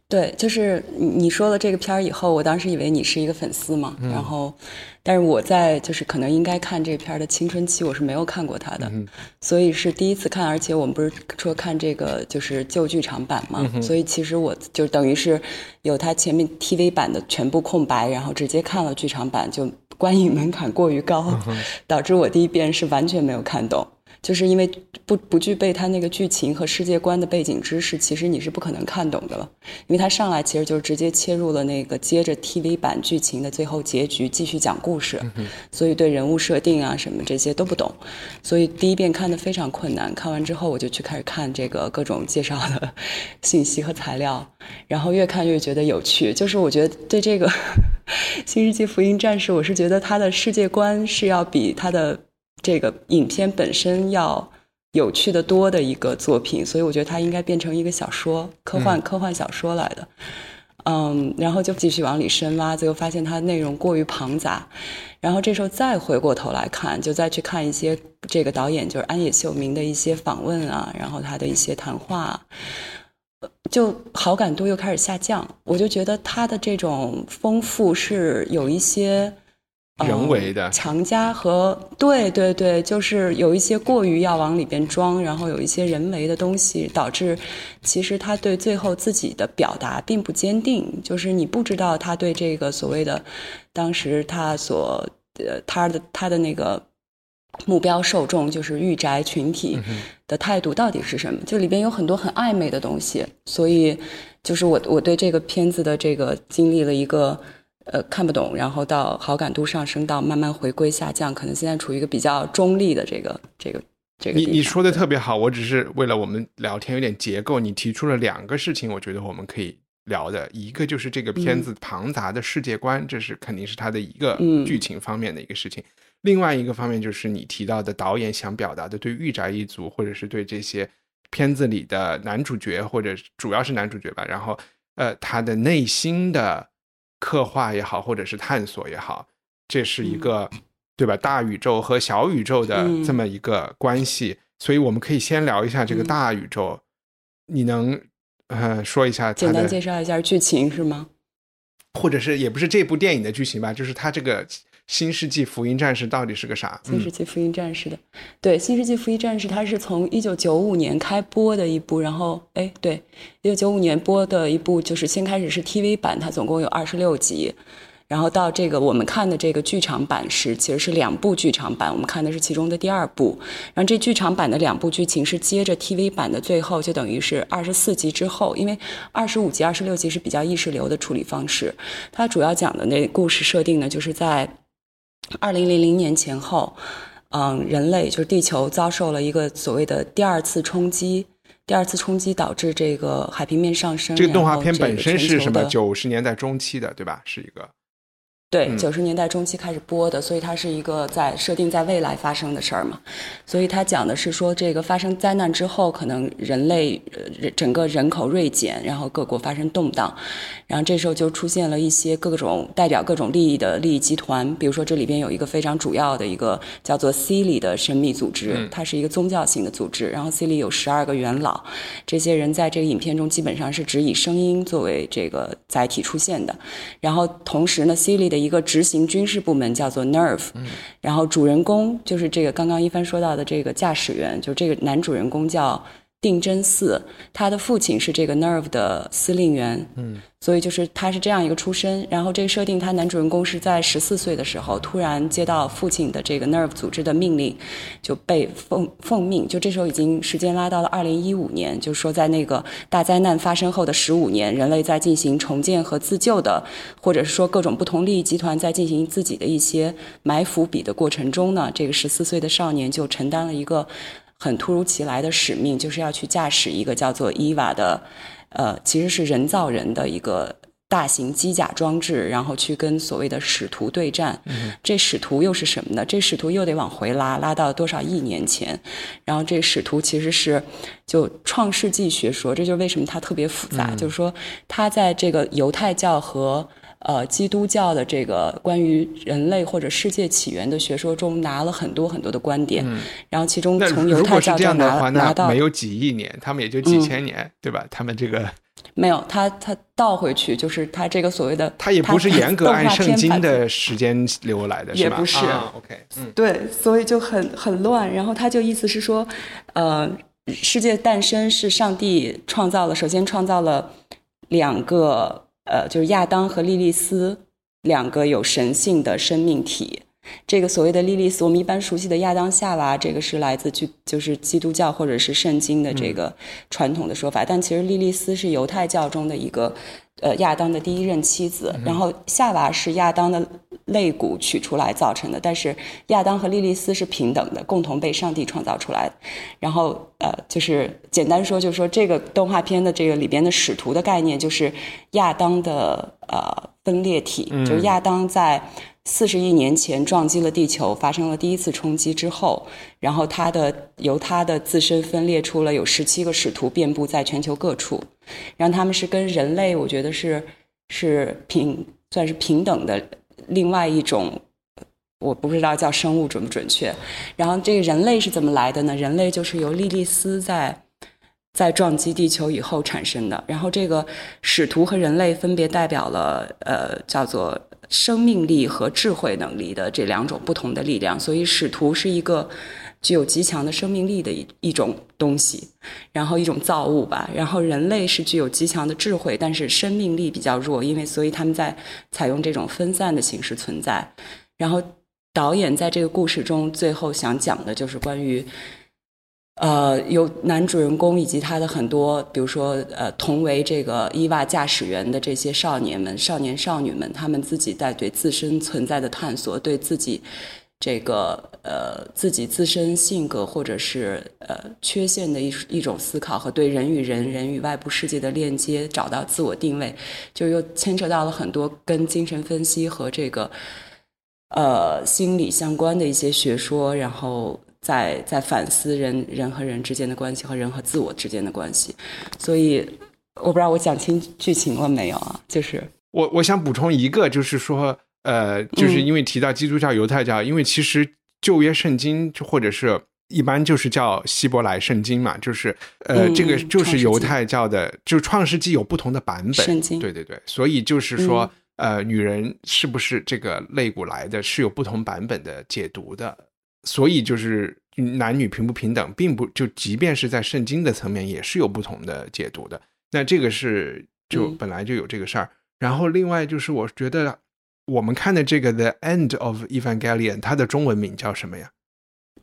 对，就是你你说了这个片儿以后，我当时以为你是一个粉丝嘛，然后，但是我在就是可能应该看这个片儿的青春期，我是没有看过他的，所以是第一次看，而且我们不是说看这个就是旧剧场版嘛，所以其实我就等于是有他前面 TV 版的全部空白，然后直接看了剧场版，就观影门槛过于高，*laughs* 导致我第一遍是完全没有看懂。就是因为不不具备它那个剧情和世界观的背景知识，其实你是不可能看懂的了。因为它上来其实就是直接切入了那个接着 TV 版剧情的最后结局，继续讲故事，所以对人物设定啊什么这些都不懂，所以第一遍看的非常困难。看完之后我就去开始看这个各种介绍的 *laughs* 信息和材料，然后越看越觉得有趣。就是我觉得对这个 *laughs*《新世纪福音战士》，我是觉得它的世界观是要比它的这个影片本身要有趣的多的一个作品，所以我觉得它应该变成一个小说，科幻、科幻小说来的。嗯，然后就继续往里深挖，最后发现它内容过于庞杂，然后这时候再回过头来看，就再去看一些这个导演就是安野秀明的一些访问啊，然后他的一些谈话就好感度又开始下降。我就觉得他的这种丰富是有一些。呃人为的强加和对对对，就是有一些过于要往里边装，然后有一些人为的东西，导致其实他对最后自己的表达并不坚定，就是你不知道他对这个所谓的当时他所呃他的他的那个目标受众就是御宅群体的态度到底是什么？就里边有很多很暧昧的东西，所以就是我我对这个片子的这个经历了一个。呃，看不懂，然后到好感度上升，到慢慢回归下降，可能现在处于一个比较中立的这个这个这个。你你说的特别好，我只是为了我们聊天有点结构，你提出了两个事情，我觉得我们可以聊的，一个就是这个片子庞杂的世界观，这是肯定是它的一个嗯剧情方面的一个事情。另外一个方面就是你提到的导演想表达的对御宅一族，或者是对这些片子里的男主角，或者主要是男主角吧，然后呃他的内心的刻画也好，或者是探索也好，这是一个、对吧？大宇宙和小宇宙的嗯这么一个关系，所以我们可以先聊一下这个嗯大宇宙。你能呃说一下简单，介绍一下剧情是吗？或者是也不是这部电影的剧情吧，就是它这个《新世纪福音战士》到底是个啥？新世纪福音战士的，对，新世纪福音战士它是从一九九五年开播的一部，然后哎，对，一九九五年播的一部，就是先开始是 TV 版，它总共有二十六集，然后到这个我们看的这个剧场版是其实是两部剧场版，我们看的是其中的第二部，然后这剧场版的两部剧情是接着 TV 版的最后，就等于是二十四集之后，因为二十五集、二十六集是比较意识流的处理方式，它主要讲的那故事设定呢，就是在二零零零年前后，嗯，人类就是地球遭受了一个所谓的第二次冲击。第二次冲击导致这个海平面上升。这个动画片本身是什么？九十年代中期的，对吧？是一个对，嗯九十年代中期开始播的，所以它是一个在设定在未来发生的事儿嘛。所以它讲的是说，这个发生灾难之后，可能人类呃人整个人口锐减，然后各国发生动荡，然后这时候就出现了一些各种代表各种利益的利益集团，比如说这里边有一个非常主要的一个叫做 C 里的神秘组织，它是一个宗教性的组织，然后 C 里有十二个元老，这些人在这个影片中基本上是只以声音作为这个载体出现的。然后同时呢，C 里的的一个执行军事部门，叫做 Nerve。然后主人公就是这个刚刚一帆说到的这个驾驶员，就这个男主人公叫。定真寺，他的父亲是这个 Nerve 的司令员，嗯，所以就是他是这样一个出身。然后这个设定，他男主人公是在十四岁的时候，突然接到父亲的这个 Nerve 组织的命令，就被奉奉命。就这时候已经时间拉到了二零一五年，就是说在那个大灾难发生后的十五年，人类在进行重建和自救的，或者是说各种不同利益集团在进行自己的一些埋伏笔的过程中呢，这个十四岁的少年就承担了一个。很突如其来的使命，就是要去驾驶一个叫做伊娃的，呃，其实是人造人的一个大型机甲装置，然后去跟所谓的使徒对战。这使徒又是什么呢？这使徒又得往回拉，拉到多少亿年前？然后这使徒其实是就创世纪学说，这就是为什么它特别复杂。就是说，它在这个犹太教和呃，基督教的这个关于人类或者世界起源的学说中拿了很多很多的观点，然后其中从犹太教中拿拿到没有几亿年，他们也就几千年，对吧？他们这个没有，他他倒回去就是他这个所谓的，他也不是严格按圣经的时间流来的，也不是。OK，嗯，对，所以就很很乱。然后他就意思是说，呃，世界诞生是上帝创造了，首先创造了两个。呃，就是亚当和莉莉丝两个有神性的生命体。这个所谓的莉莉丝，我们一般熟悉的亚当夏娃，这个是来自就就是基督教或者是圣经的这个传统的说法。但其实莉莉丝是犹太教中的一个。呃，亚当的第一任妻子，然后夏娃是亚当的肋骨取出来造成的，但是亚当和莉莉丝是平等的，共同被上帝创造出来的。然后，呃，就是简单说，就是说这个动画片的这个里边的使徒的概念，就是亚当的呃分裂体，就是亚当在。四十亿年前撞击了地球，发生了第一次冲击之后，然后它的由它的自身分裂出了有十七个使徒，遍布在全球各处。然后他们是跟人类，我觉得是是平算是平等的另外一种，我不知道叫生物准不准确。然后这个人类是怎么来的呢？人类就是由莉莉丝在在撞击地球以后产生的。然后这个使徒和人类分别代表了呃叫做。生命力和智慧能力的这两种不同的力量，所以使徒是一个具有极强的生命力的一一种东西，然后一种造物吧。然后人类是具有极强的智慧，但是生命力比较弱，因为所以他们在采用这种分散的形式存在。然后导演在这个故事中最后想讲的就是关于。呃，有男主人公以及他的很多，比如说呃，同为这个伊娃驾驶员的这些少年们、少年少女们，他们自己在对自身存在的探索，对自己这个呃自己自身性格或者是呃缺陷的一一种思考，和对人与人、人与外部世界的链接，找到自我定位，就又牵扯到了很多跟精神分析和这个呃心理相关的一些学说，然后。在在反思人人和人之间的关系和人和自我之间的关系，所以我不知道我讲清剧情了没有啊？就是我我想补充一个，就是说，呃，就是因为提到基督教、犹太教，因为其实旧约圣经或者是一般就是叫希伯来圣经嘛，就是呃，这个就是犹太教的，就创世纪有不同的版本，圣经对对对，所以就是说，呃，女人是不是这个肋骨来的，是有不同版本的解读的。所以就是男女平不平等，并不就即便是在圣经的层面也是有不同的解读的。那这个是就本来就有这个事儿。然后另外就是我觉得我们看的这个《The End of Evangelion》，它的中文名叫什么呀？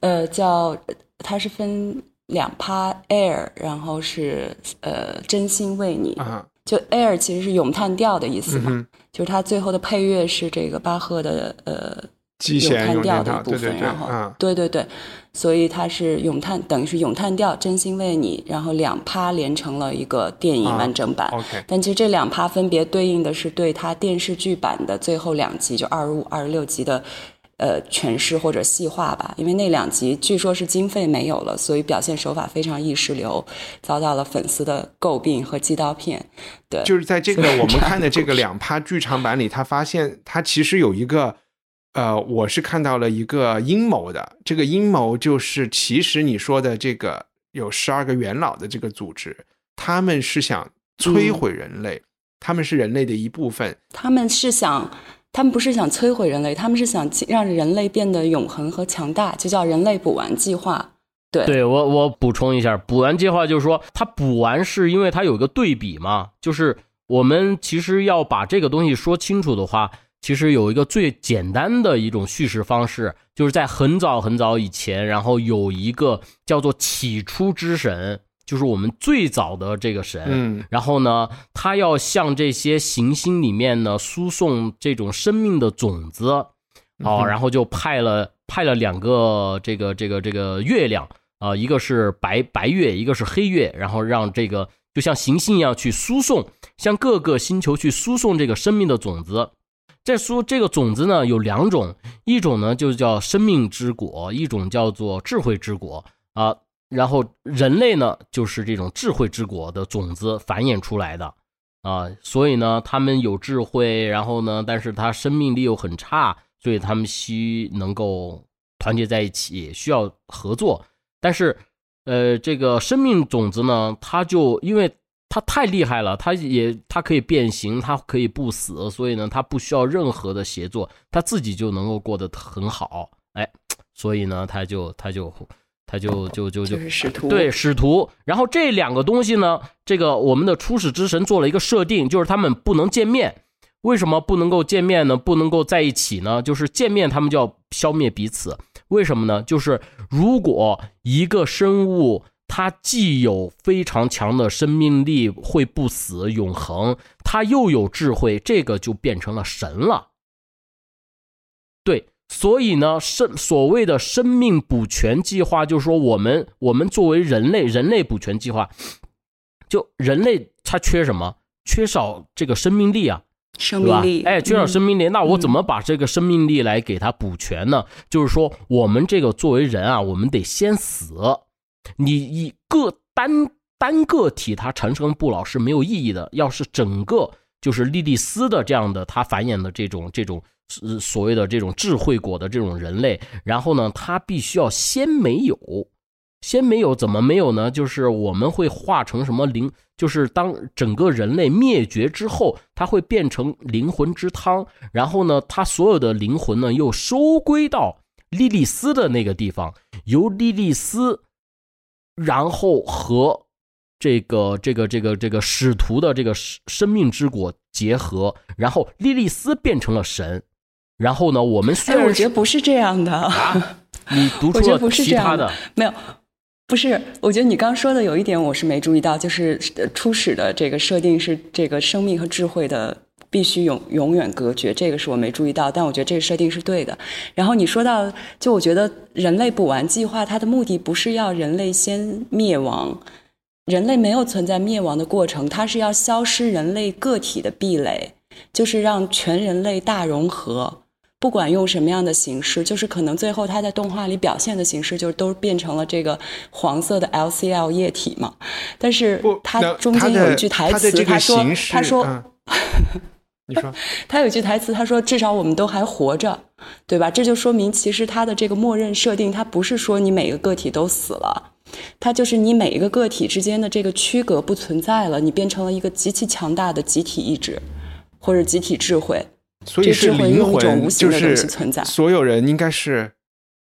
呃，叫它是分两趴，Air，然后是呃真心为你。啊，就 Air 其实是咏叹调的意思嘛，就是它最后的配乐是这个巴赫的呃。咏叹调的一部分，然后对对对，所以它是咏叹，等于是咏叹调，真心为你，然后两趴连成了一个电影完整版。OK，但其实这两趴分别对应的是对它电视剧版的最后两集，就二十五、二十六集的呃诠释或者细化吧。因为那两集据说是经费没有了，所以表现手法非常意识流，遭到了粉丝的诟病和寄刀片。对，就是在这个我们看的这个两趴剧场版里，他发现他其实有一个。呃，我是看到了一个阴谋的，这个阴谋就是其实你说的这个有十二个元老的这个组织，他们是想摧毁人类，他们是人类的一部分，他们是想他们不是想摧毁人类，他们是想让人类变得永恒和强大，就叫人类补完计划。对，对我我补充一下，补完计划就是说，它补完是因为它有一个对比嘛，就是我们其实要把这个东西说清楚的话，其实有一个最简单的一种叙事方式，就是在很早很早以前，然后有一个叫做起初之神。就是我们最早的这个神，嗯，然后呢，他要向这些行星里面呢输送这种生命的种子，哦，然后就派了派了两个这个这个这个月亮啊，一个是白白月，一个是黑月，然后让这个就像行星一样去输送，向各个星球去输送这个生命的种子。这书这个种子呢有两种，一种呢就叫生命之果，一种叫做智慧之果啊。然后人类呢，就是这种智慧之果的种子繁衍出来的啊，所以呢，他们有智慧，然后呢，但是他生命力又很差，所以他们需能够团结在一起，需要合作。但是，呃，这个生命种子呢，它就因为它太厉害了，他也他可以变形，他可以不死，所以呢，他不需要任何的协作，他自己就能够过得很好。哎，所以呢，他就他就。他就就就就使徒对使徒，然后这两个东西呢，这个我们的初始之神做了一个设定，就是他们不能见面。为什么不能够见面呢？不能够在一起呢？就是见面他们就要消灭彼此。为什么呢？就是如果一个生物它既有非常强的生命力，会不死永恒，它又有智慧，这个就变成了神了。对。所以呢，生所谓的生命补全计划，就是说我们我们作为人类，人类补全计划，就人类他缺什么？缺少这个生命力啊，生命力，哎，缺少生命力。那我怎么把这个生命力来给它补全呢？就是说，我们这个作为人啊，我们得先死。你一个单单个体它产生不老是没有意义的。要是整个就是莉莉丝的这样的，它繁衍的这种这种。是所谓的这种智慧果的这种人类，然后呢，它必须要先没有，先没有，怎么没有呢？就是我们会化成什么灵？就是当整个人类灭绝之后，它会变成灵魂之汤，然后呢，它所有的灵魂呢又收归到莉莉丝的那个地方，由莉莉丝，然后和这个这个这个这个使徒的这个生命之果结合，然后莉莉丝变成了神。然后呢？我们虽然 *laughs* 我觉得不是这样的，你读出了其他的没有？不是，我觉得你刚说的有一点我是没注意到，就是初始的这个设定是这个生命和智慧的必须永永远隔绝，这个是我没注意到，但我觉得这个设定是对的。然后你说到，就我觉得人类补完计划，它的目的不是要人类先灭亡，人类没有存在灭亡的过程，它是要消失人类个体的壁垒，就是让全人类大融合。不管用什么样的形式，就是可能最后他在动画里表现的形式，就是都变成了这个黄色的 LCL 液体嘛。但是他中间有一句台词，他说：“他说，*laughs* 你说，*laughs* 他有句台词，他说至少我们都还活着，对吧？这就说明其实他的这个默认设定，他不是说你每个个体都死了，他就是你每一个个体之间的这个区隔不存在了，你变成了一个极其强大的集体意志或者集体智慧。”所以是灵魂，就是存在。所有人应该是，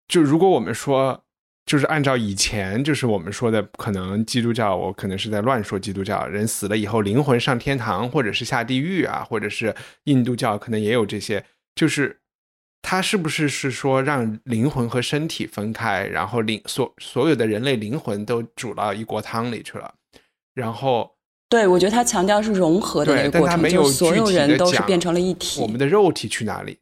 就如果我们说，就是按照以前，就是我们说的，可能基督教，我可能是在乱说基督教，人死了以后灵魂上天堂，或者是下地狱啊，或者是印度教可能也有这些，就是他是不是是说让灵魂和身体分开，然后灵所所有的人类灵魂都煮到一锅汤里去了，然后。对，我觉得他强调是融合的那个过程，就所有人都是变成了一体。我们的肉体去哪里？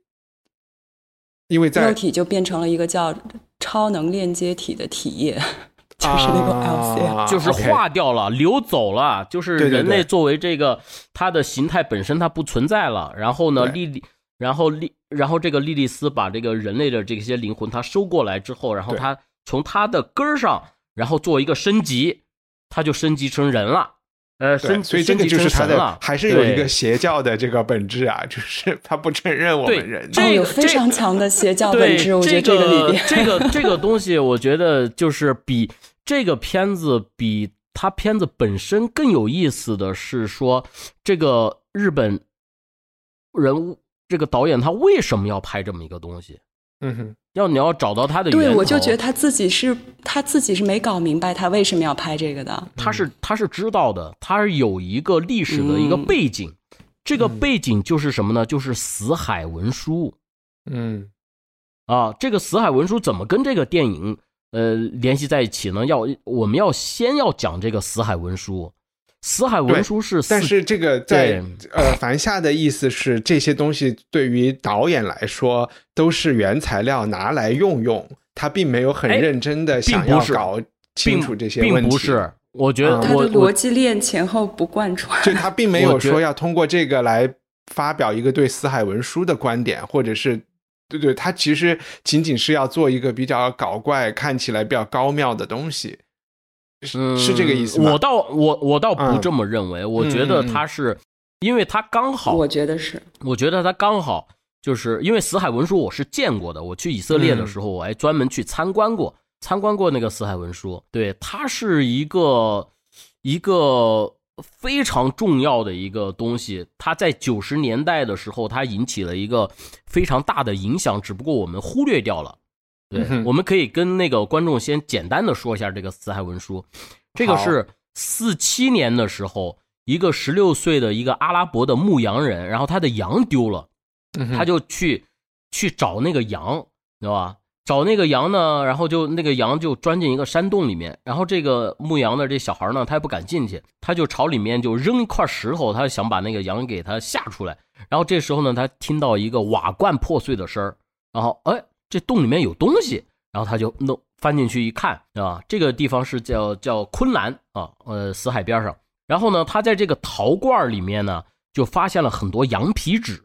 因为在肉体就变成了一个叫超能链接体的体液，*laughs* 就是那个 LC，就是化掉了，流走了，就是人类作为这个它的形态本身它不存在了。然后呢，莉莉，然后莉，然后这个莉莉丝把这个人类的这些灵魂它收过来之后，然后它从它的根儿上，然后做一个升级，它就升级成人了。呃，所以这个就是他的，还是有一个邪教的这个本质啊，*laughs* 就是他不承认我们人，这有非常强的邪教本质。我觉得这个里边，这个这个东西，我觉得就是比这个片子比他片子本身更有意思的是说，这个日本人物这个导演他为什么要拍这么一个东西？嗯哼，要你要找到他的源对，我就觉得他自己是他自己是没搞明白他为什么要拍这个的。他是他是知道的，他是有一个历史的一个嗯背景，这个背景就是什么呢？就是死海文书嗯啊。这个死海文书怎么跟这个电影呃联系在一起呢？要我们要先要讲这个死海文书。死海文书是四，但是这个在呃樊夏的意思是，这些东西对于导演来说都是原材料拿来用用，他并没有很哎认真的并想要搞清楚这些问题。并不是，我觉得嗯他的逻辑链前后不贯穿。就他并没有说要通过这个来发表一个对死海文书的观点，或者是对对，他其实仅仅是要做一个比较搞怪、看起来比较高妙的东西，是、嗯是这个意思吗？我倒我我倒不嗯这么认为，我觉得他是，因为他刚好，我觉得是，我觉得他刚好就是因为死海文书我是见过的，我去以色列的时候，我还专门去参观过，参观过那个死海文书。对，它是一个一个非常重要的一个东西，它在九十年代的时候，它引起了一个非常大的影响，只不过我们忽略掉了。对嗯，我们可以跟那个观众先简单的说一下这个死海文书，这个是四七年的时候，一个十六岁的一个阿拉伯的牧羊人，然后他的羊丢了。他就去去找那个羊，知道吧？找那个羊呢，然后就那个羊就钻进一个山洞里面，然后这个牧羊的这小孩呢，他也不敢进去，他就朝里面就扔一块石头，他想把那个羊给他吓出来。然后这时候呢，他听到一个瓦罐破碎的声儿，然后哎，这洞里面有东西，然后他就弄翻进去一看，啊，这个地方是叫叫昆兰啊，呃，死海边上。然后呢，他在这个陶罐里面呢，就发现了很多羊皮纸。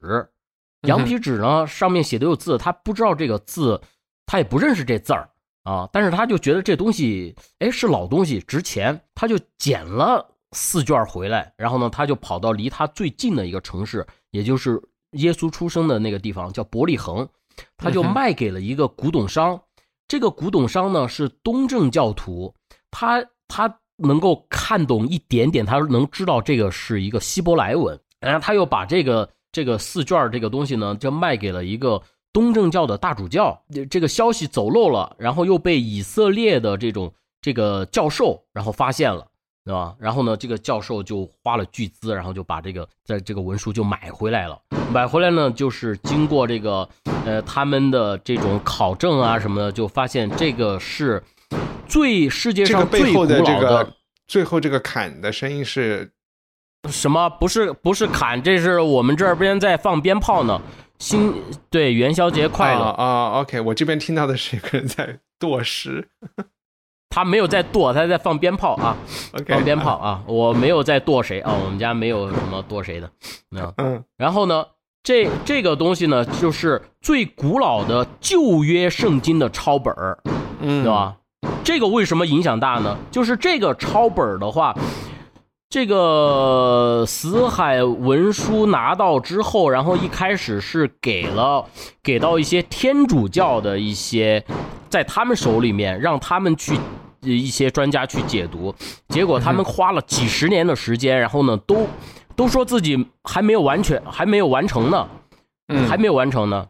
羊皮纸呢，上面写的有字，他不知道这个字，他也不认识这字儿啊，但是他就觉得这东西，哎，是老东西，值钱，他就捡了四卷回来，然后呢，他就跑到离他最近的一个城市，也就是耶稣出生的那个地方，叫伯利恒，他就卖给了一个古董商，这个古董商呢是东正教徒，他他能够看懂一点点，他能知道这个是一个希伯来文，然后他又把这个这个四卷这个东西呢，就卖给了一个东正教的大主教。这个消息走漏了，然后又被以色列的这种这个教授然后发现了。对吧？然后呢，这个教授就花了巨资，然后就把这个在这个文书就买回来了。买回来呢，就是经过这个呃他们的这种考证啊什么的，就发现这个是最世界上最古背后的这个最后这个砍的声音是什么？不是不是砍，这是我们这边在放鞭炮呢。新对元宵节快乐，啊啊！OK，我这边听到的是一个人在剁食。他没有在剁，他在放鞭炮啊，放鞭炮啊，我没有在剁谁啊，我们家没有什么剁谁的，啊。嗯然后呢，这这个东西呢，就是最古老的旧约圣经的抄本儿，嗯，对？吧？这个为什么影响大呢？就是这个抄本儿的话，这个死海文书拿到之后，然后一开始是给了给到一些天主教的一些，在他们手里面，让他们去呃一些专家去解读，结果他们花了几十年的时间，然后呢，都都说自己还没有完全，还没有完成呢，嗯还没有完成呢。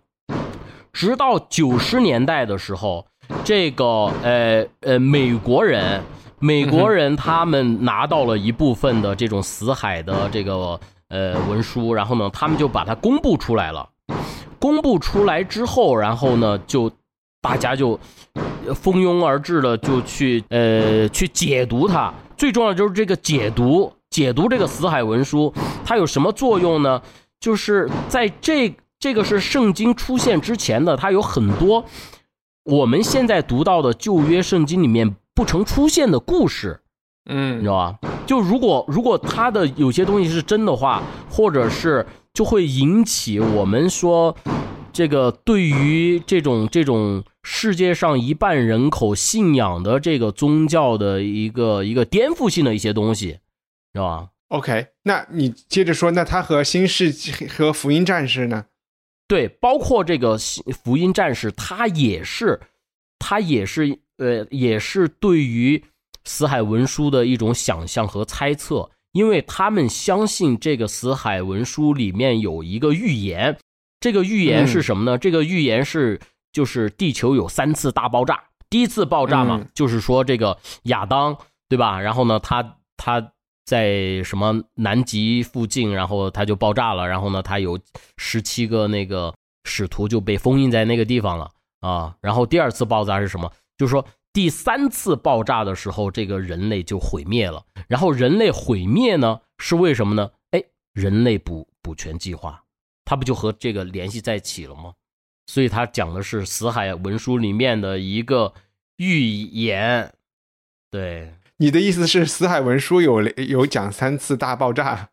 直到九十年代的时候，这个呃呃美国人，美国人他们拿到了一部分的这种死海的这个呃文书，然后呢，他们就把它公布出来了。公布出来之后，然后呢，就大家就呃蜂拥而至的就去呃去解读它。最重要的就是这个解读，解读这个死海文书，它有什么作用呢？就是在这这个是圣经出现之前的，它有很多我们现在读到的旧约圣经里面不曾出现的故事。嗯你嗯知道吧？就如果如果它的有些东西是真的话，或者是就会引起我们说这个对于这种这种世界上一半人口信仰的这个宗教的一个一个颠覆性的一些东西，知道吧？，OK，那你接着说，那他和新世纪和福音战士呢？对，包括这个福音战士，他也是，他也是，呃，也是对于死海文书的一种想象和猜测，因为他们相信这个死海文书里面有一个预言，这个预言是什么呢？这个预言是就是地球有三次大爆炸，第一次爆炸嘛，就是说这个亚当对吧？然后呢，他他在什么南极附近，然后他就爆炸了，然后呢，他有十七个那个使徒就被封印在那个地方了啊。然后第二次爆炸是什么？就是说第三次爆炸的时候，这个人类就毁灭了。然后人类毁灭呢，是为什么呢？哎，人类补补全计划。它不就和这个联系在一起了吗？所以他讲的是死海文书里面的一个预言。对，你的意思是死海文书有有讲三次大爆炸？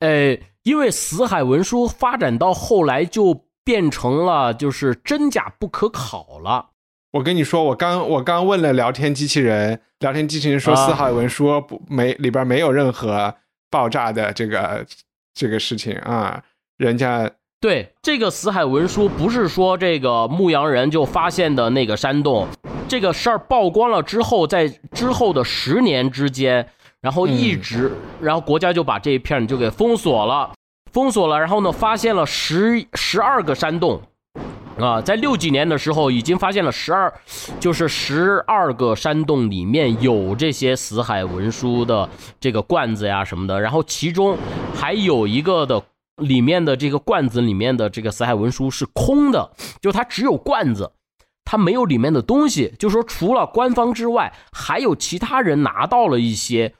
哎，因为死海文书发展到后来就变成了就是真假不可考了。我跟你说，我刚我刚问了聊天机器人，聊天机器人说死海文书不没里边没有任何爆炸的这个这个事情啊。人家对这个死海文书不是说这个牧羊人就发现的那个山洞，这个事儿曝光了之后，在之后的十年之间，然后一直，然后国家就把这一片就给封锁了，封锁了，然后呢，发现了十十二个山洞，啊，在六几年的时候已经发现了十二，就是十二个山洞里面有这些死海文书的这个罐子呀什么的，然后其中还有一个的。里面的这个罐子里面的这个死海文书是空的，就它只有罐子，它没有里面的东西。就说除了官方之外，还有其他人拿到了一些，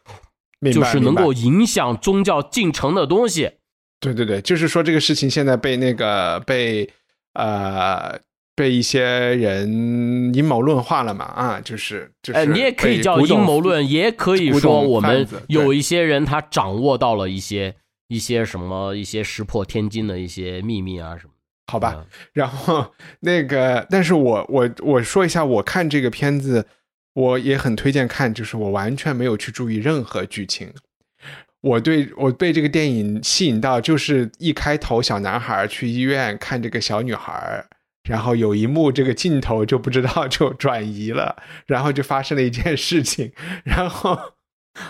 就是能够影响宗教进程的东西。对对对，就是说这个事情现在被那个被呃被一些人阴谋论化了嘛？啊，就是就是，你也可以叫阴谋论，也可以说我们有一些人他掌握到了一些。一些什么一些石破天惊的一些秘密啊什么？好吧，然后 *laughs* 那个，但是我我我说一下，我看这个片子，我也很推荐看，就是我完全没有去注意任何剧情，我对我被这个电影吸引到，就是一开头小男孩去医院看这个小女孩，然后有一幕这个镜头就不知道 *laughs* 就转移了，然后就发生了一件事情，*laughs* 然后。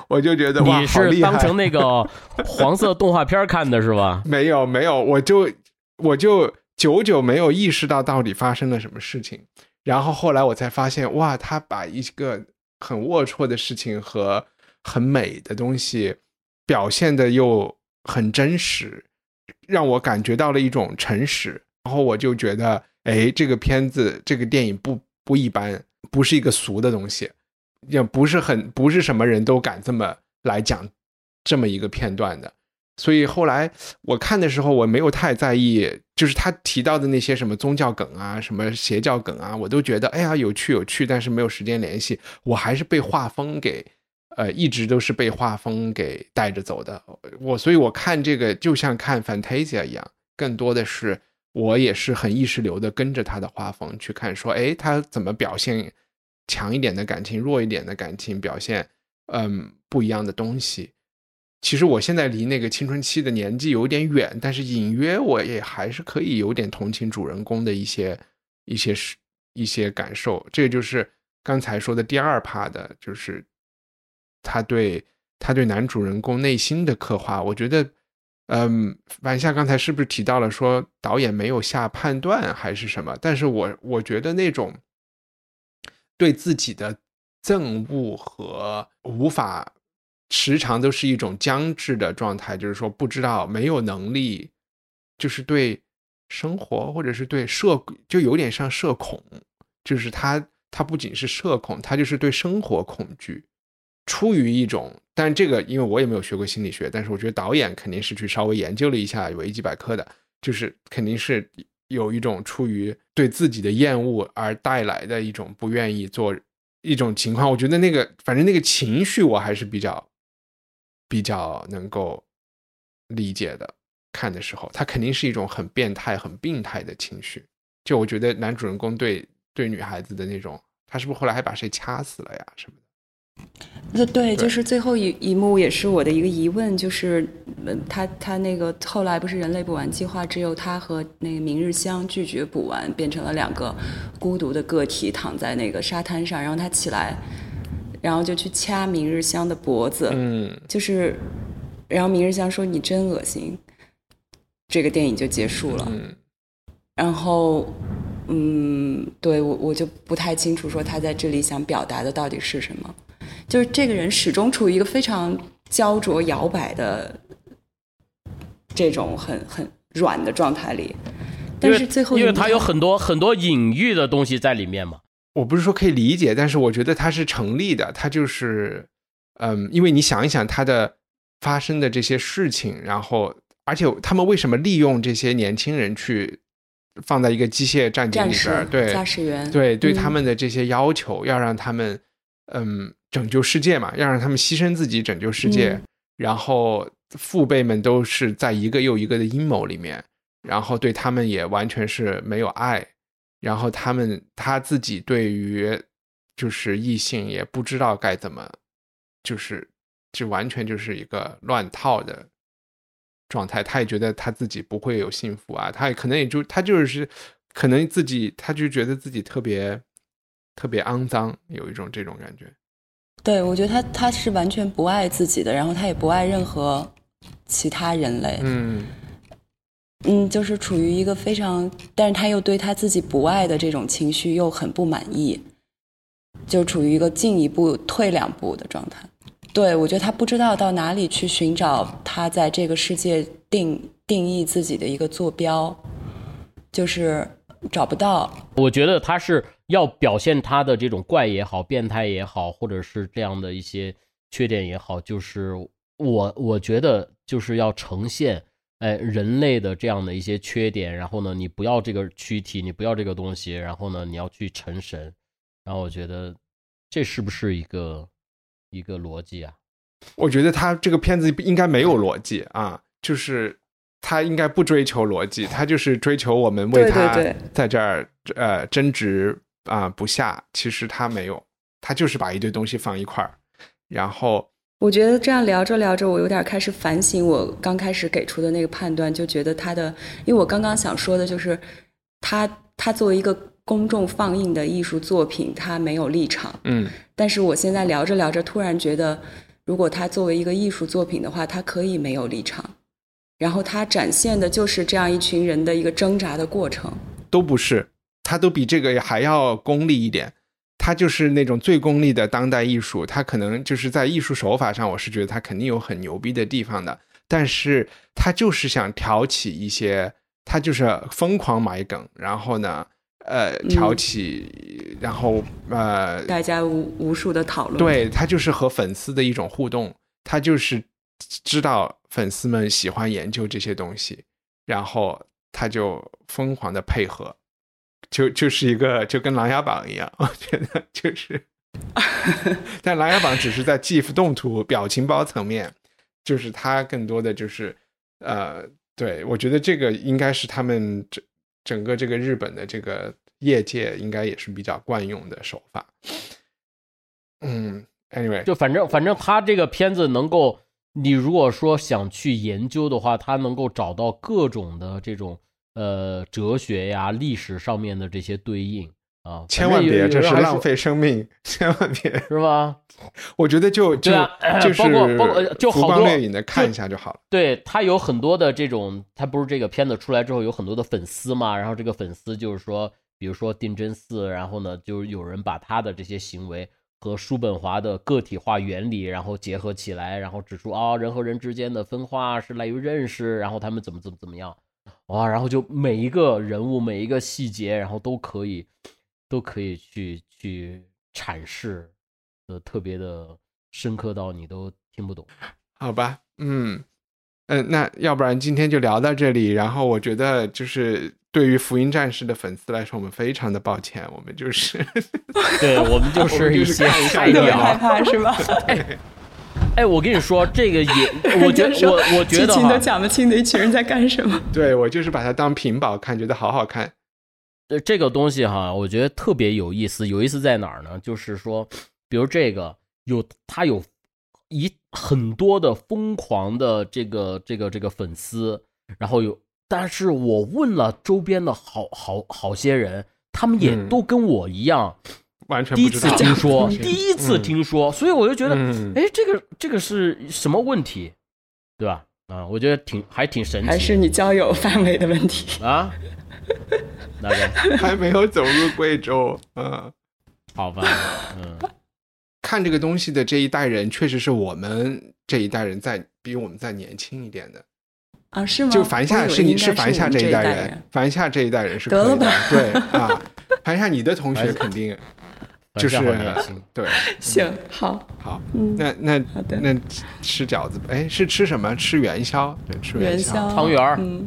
我就觉得你是当成那个黄色动画片看的是吧？*laughs* 没有没有，我就我就久久没有意识到到底发生了什么事情。然后后来我才发现，哇，他把一个很龌龊的事情和很美的东西表现的又很真实，让我感觉到了一种诚实。然后我就觉得，哎，这个片子这个电影不不一般，不是一个俗的东西。也不是很不是什么人都敢这么来讲这么一个片段的，所以后来我看的时候，我没有太在意，就是他提到的那些什么宗教梗啊、什么邪教梗啊，我都觉得哎呀有趣有趣，但是没有时间联系。我还是被画风给呃一直都是被画风给带着走的。我所以我看这个就像看 Fantasia 一样，更多的是我也是很意识流的跟着他的画风去看，说哎他怎么表现。强一点的感情，弱一点的感情表现，嗯，不一样的东西。其实我现在离那个青春期的年纪有点远，但是隐约我也还是可以有点同情主人公的一些一些事、一些感受。这就是刚才说的第二 part 的，就是他对他对男主人公内心的刻画。我觉得，嗯，晚夏刚才是不是提到了说导演没有下判断还是什么？但是我我觉得那种。对自己的憎恶和无法，时常都是一种僵滞的状态，就是说不知道没有能力，就是对生活或者是对社，就有点像社恐，就是他他不仅是社恐，他就是对生活恐惧，出于一种，但这个因为我也没有学过心理学，但是我觉得导演肯定是去稍微研究了一下维基百科的，就是肯定是。有一种出于对自己的厌恶而带来的一种不愿意做一种情况，我觉得那个反正那个情绪我还是比较比较能够理解的。看的时候，他肯定是一种很变态、很病态的情绪。就我觉得男主人公对对女孩子的那种，他是不是后来还把谁掐死了呀什么的？那对，就是最后一一幕也是我的一个疑问，就是，他他那个后来不是人类补完计划，只有他和那个明日香拒绝补完，变成了两个孤独的个体躺在那个沙滩上，然后他起来，然后就去掐明日香的脖子，嗯，就是，然后明日香说你真恶心，这个电影就结束了。嗯然后，嗯，对我我就不太清楚说他在这里想表达的到底是什么。就是这个人始终处于一个非常焦灼摇摆的这种很很软的状态里，但是最后因为他有很多很多隐喻的东西在里面嘛。我不是说可以理解，但是我觉得它是成立的。它就是，嗯，因为你想一想它的发生的这些事情，然后而且他们为什么利用这些年轻人去放在一个机械战警里边儿？对，驾驶员对对嗯他们的这些要求，要让他们嗯拯救世界嘛，要让他们牺牲自己拯救世界，嗯然后父辈们都是在一个又一个的阴谋里面，然后对他们也完全是没有爱，然后他们他自己对于就是异性也不知道该怎么，就是就完全就是一个乱套的状态，他也觉得他自己不会有幸福啊，他也可能也就他就是可能自己他就觉得自己特别特别肮脏，有一种这种感觉。对，我觉得他他是完全不爱自己的，然后他也不爱任何其他人类。嗯嗯，就是处于一个非常，但是他又对他自己不爱的这种情绪又很不满意，就处于一个进一步退两步的状态。对我觉得他不知道到哪里去寻找他在这个世界定定义自己的一个坐标，就是找不到。我觉得他是要表现他的这种怪也好、变态也好，或者是这样的一些缺点也好，就是我我觉得就是要呈现，哎，人类的这样的一些缺点，然后呢，你不要这个躯体，你不要这个东西，然后呢，你要去成神，然后我觉得这是不是一个一个逻辑啊？我觉得他这个片子应该没有逻辑啊，就是他应该不追求逻辑，他就是追求我们为他对对对在这儿呃争执啊、不下。其实他没有，他就是把一堆东西放一块儿，然后我觉得这样聊着聊着，我有点开始反省我刚开始给出的那个判断，就觉得他的，因为我刚刚想说的就是，他他作为一个公众放映的艺术作品，他没有立场。嗯但是我现在聊着聊着，突然觉得，如果他作为一个艺术作品的话，他可以没有立场，然后他展现的就是这样一群人的一个挣扎的过程。都不是，他都比这个还要功利一点。他就是那种最功利的当代艺术，他可能就是在艺术手法上，我是觉得他肯定有很牛逼的地方的，但是他就是想挑起一些，他就是疯狂埋梗，然后呢，呃，挑起，然后呃，大家无无数的讨论。，对他就是和粉丝的一种互动，他就是知道粉丝们喜欢研究这些东西，然后他就疯狂的配合，就就是一个就跟《琅琊榜》一样，*laughs* 我觉得就是，*laughs* 但《琅琊榜》只是在 GIF 动图、表情包层面，就是它更多的就是呃，对我觉得这个应该是他们整整个这个日本的这个业界应该也是比较惯用的手法。嗯，anyway，就反正反正他这个片子能够，你如果说想去研究的话，他能够找到各种的这种呃哲学呀、历史上面的这些对应啊，千万别，这是浪费，生命，千万别。是吧？*laughs* 我觉得就就、对啊就是包括包括呃就好多光掠影的看一下就好了。对他有很多的这种，他不是这个片子出来之后有很多的粉丝嘛，然后这个粉丝就是说，比如说定真寺，然后呢，就有人把他的这些行为和叔本华的个体化原理，然后结合起来，然后指出啊、人和人之间的分化是来于认识，然后他们怎么怎么怎么样，哇，然后就每一个人物每一个细节，然后都可以都可以去去阐释的特别的深刻到你都听不懂。好吧，嗯嗯、呃那要不然今天就聊到这里。然后我觉得就是对于福音战士的粉丝来说，我们非常的抱歉，我们就是对我们就是一些害。怕是吧？*laughs* 哎，我跟你说，这个也，我觉 *laughs* 得我我觉得剧情都哈，讲不清的一群人在干什么。对我就是把它当屏保看，觉得好好看。呃，这个东西哈，我觉得特别有意思。有意思在哪儿呢？就是说，比如这个有他有一很多的疯狂的这个这个这个粉丝，然后有，但是我问了周边的好好好些人，他们也嗯都跟我一样，完全第一次不知道听说，嗯第一次听说，所以我就觉得，嗯。哎，这个这个是什么问题，对吧？啊，我觉得挺还挺神奇，还是你交友范围的问题。啊？*laughs* 那个还没有走入贵州，嗯，好吧，嗯，看这个东西的这一代人，确实是我们这一代人在比我们再年轻一点的。啊？是吗？就凡夏是你是凡夏这一代人，凡夏这一代人是可以的？对啊，凡夏你的同学肯定。就是对，*laughs* 行好，好，那那好的，那吃饺子，哎，是吃什么？吃元宵，对，吃元宵，汤圆儿，嗯，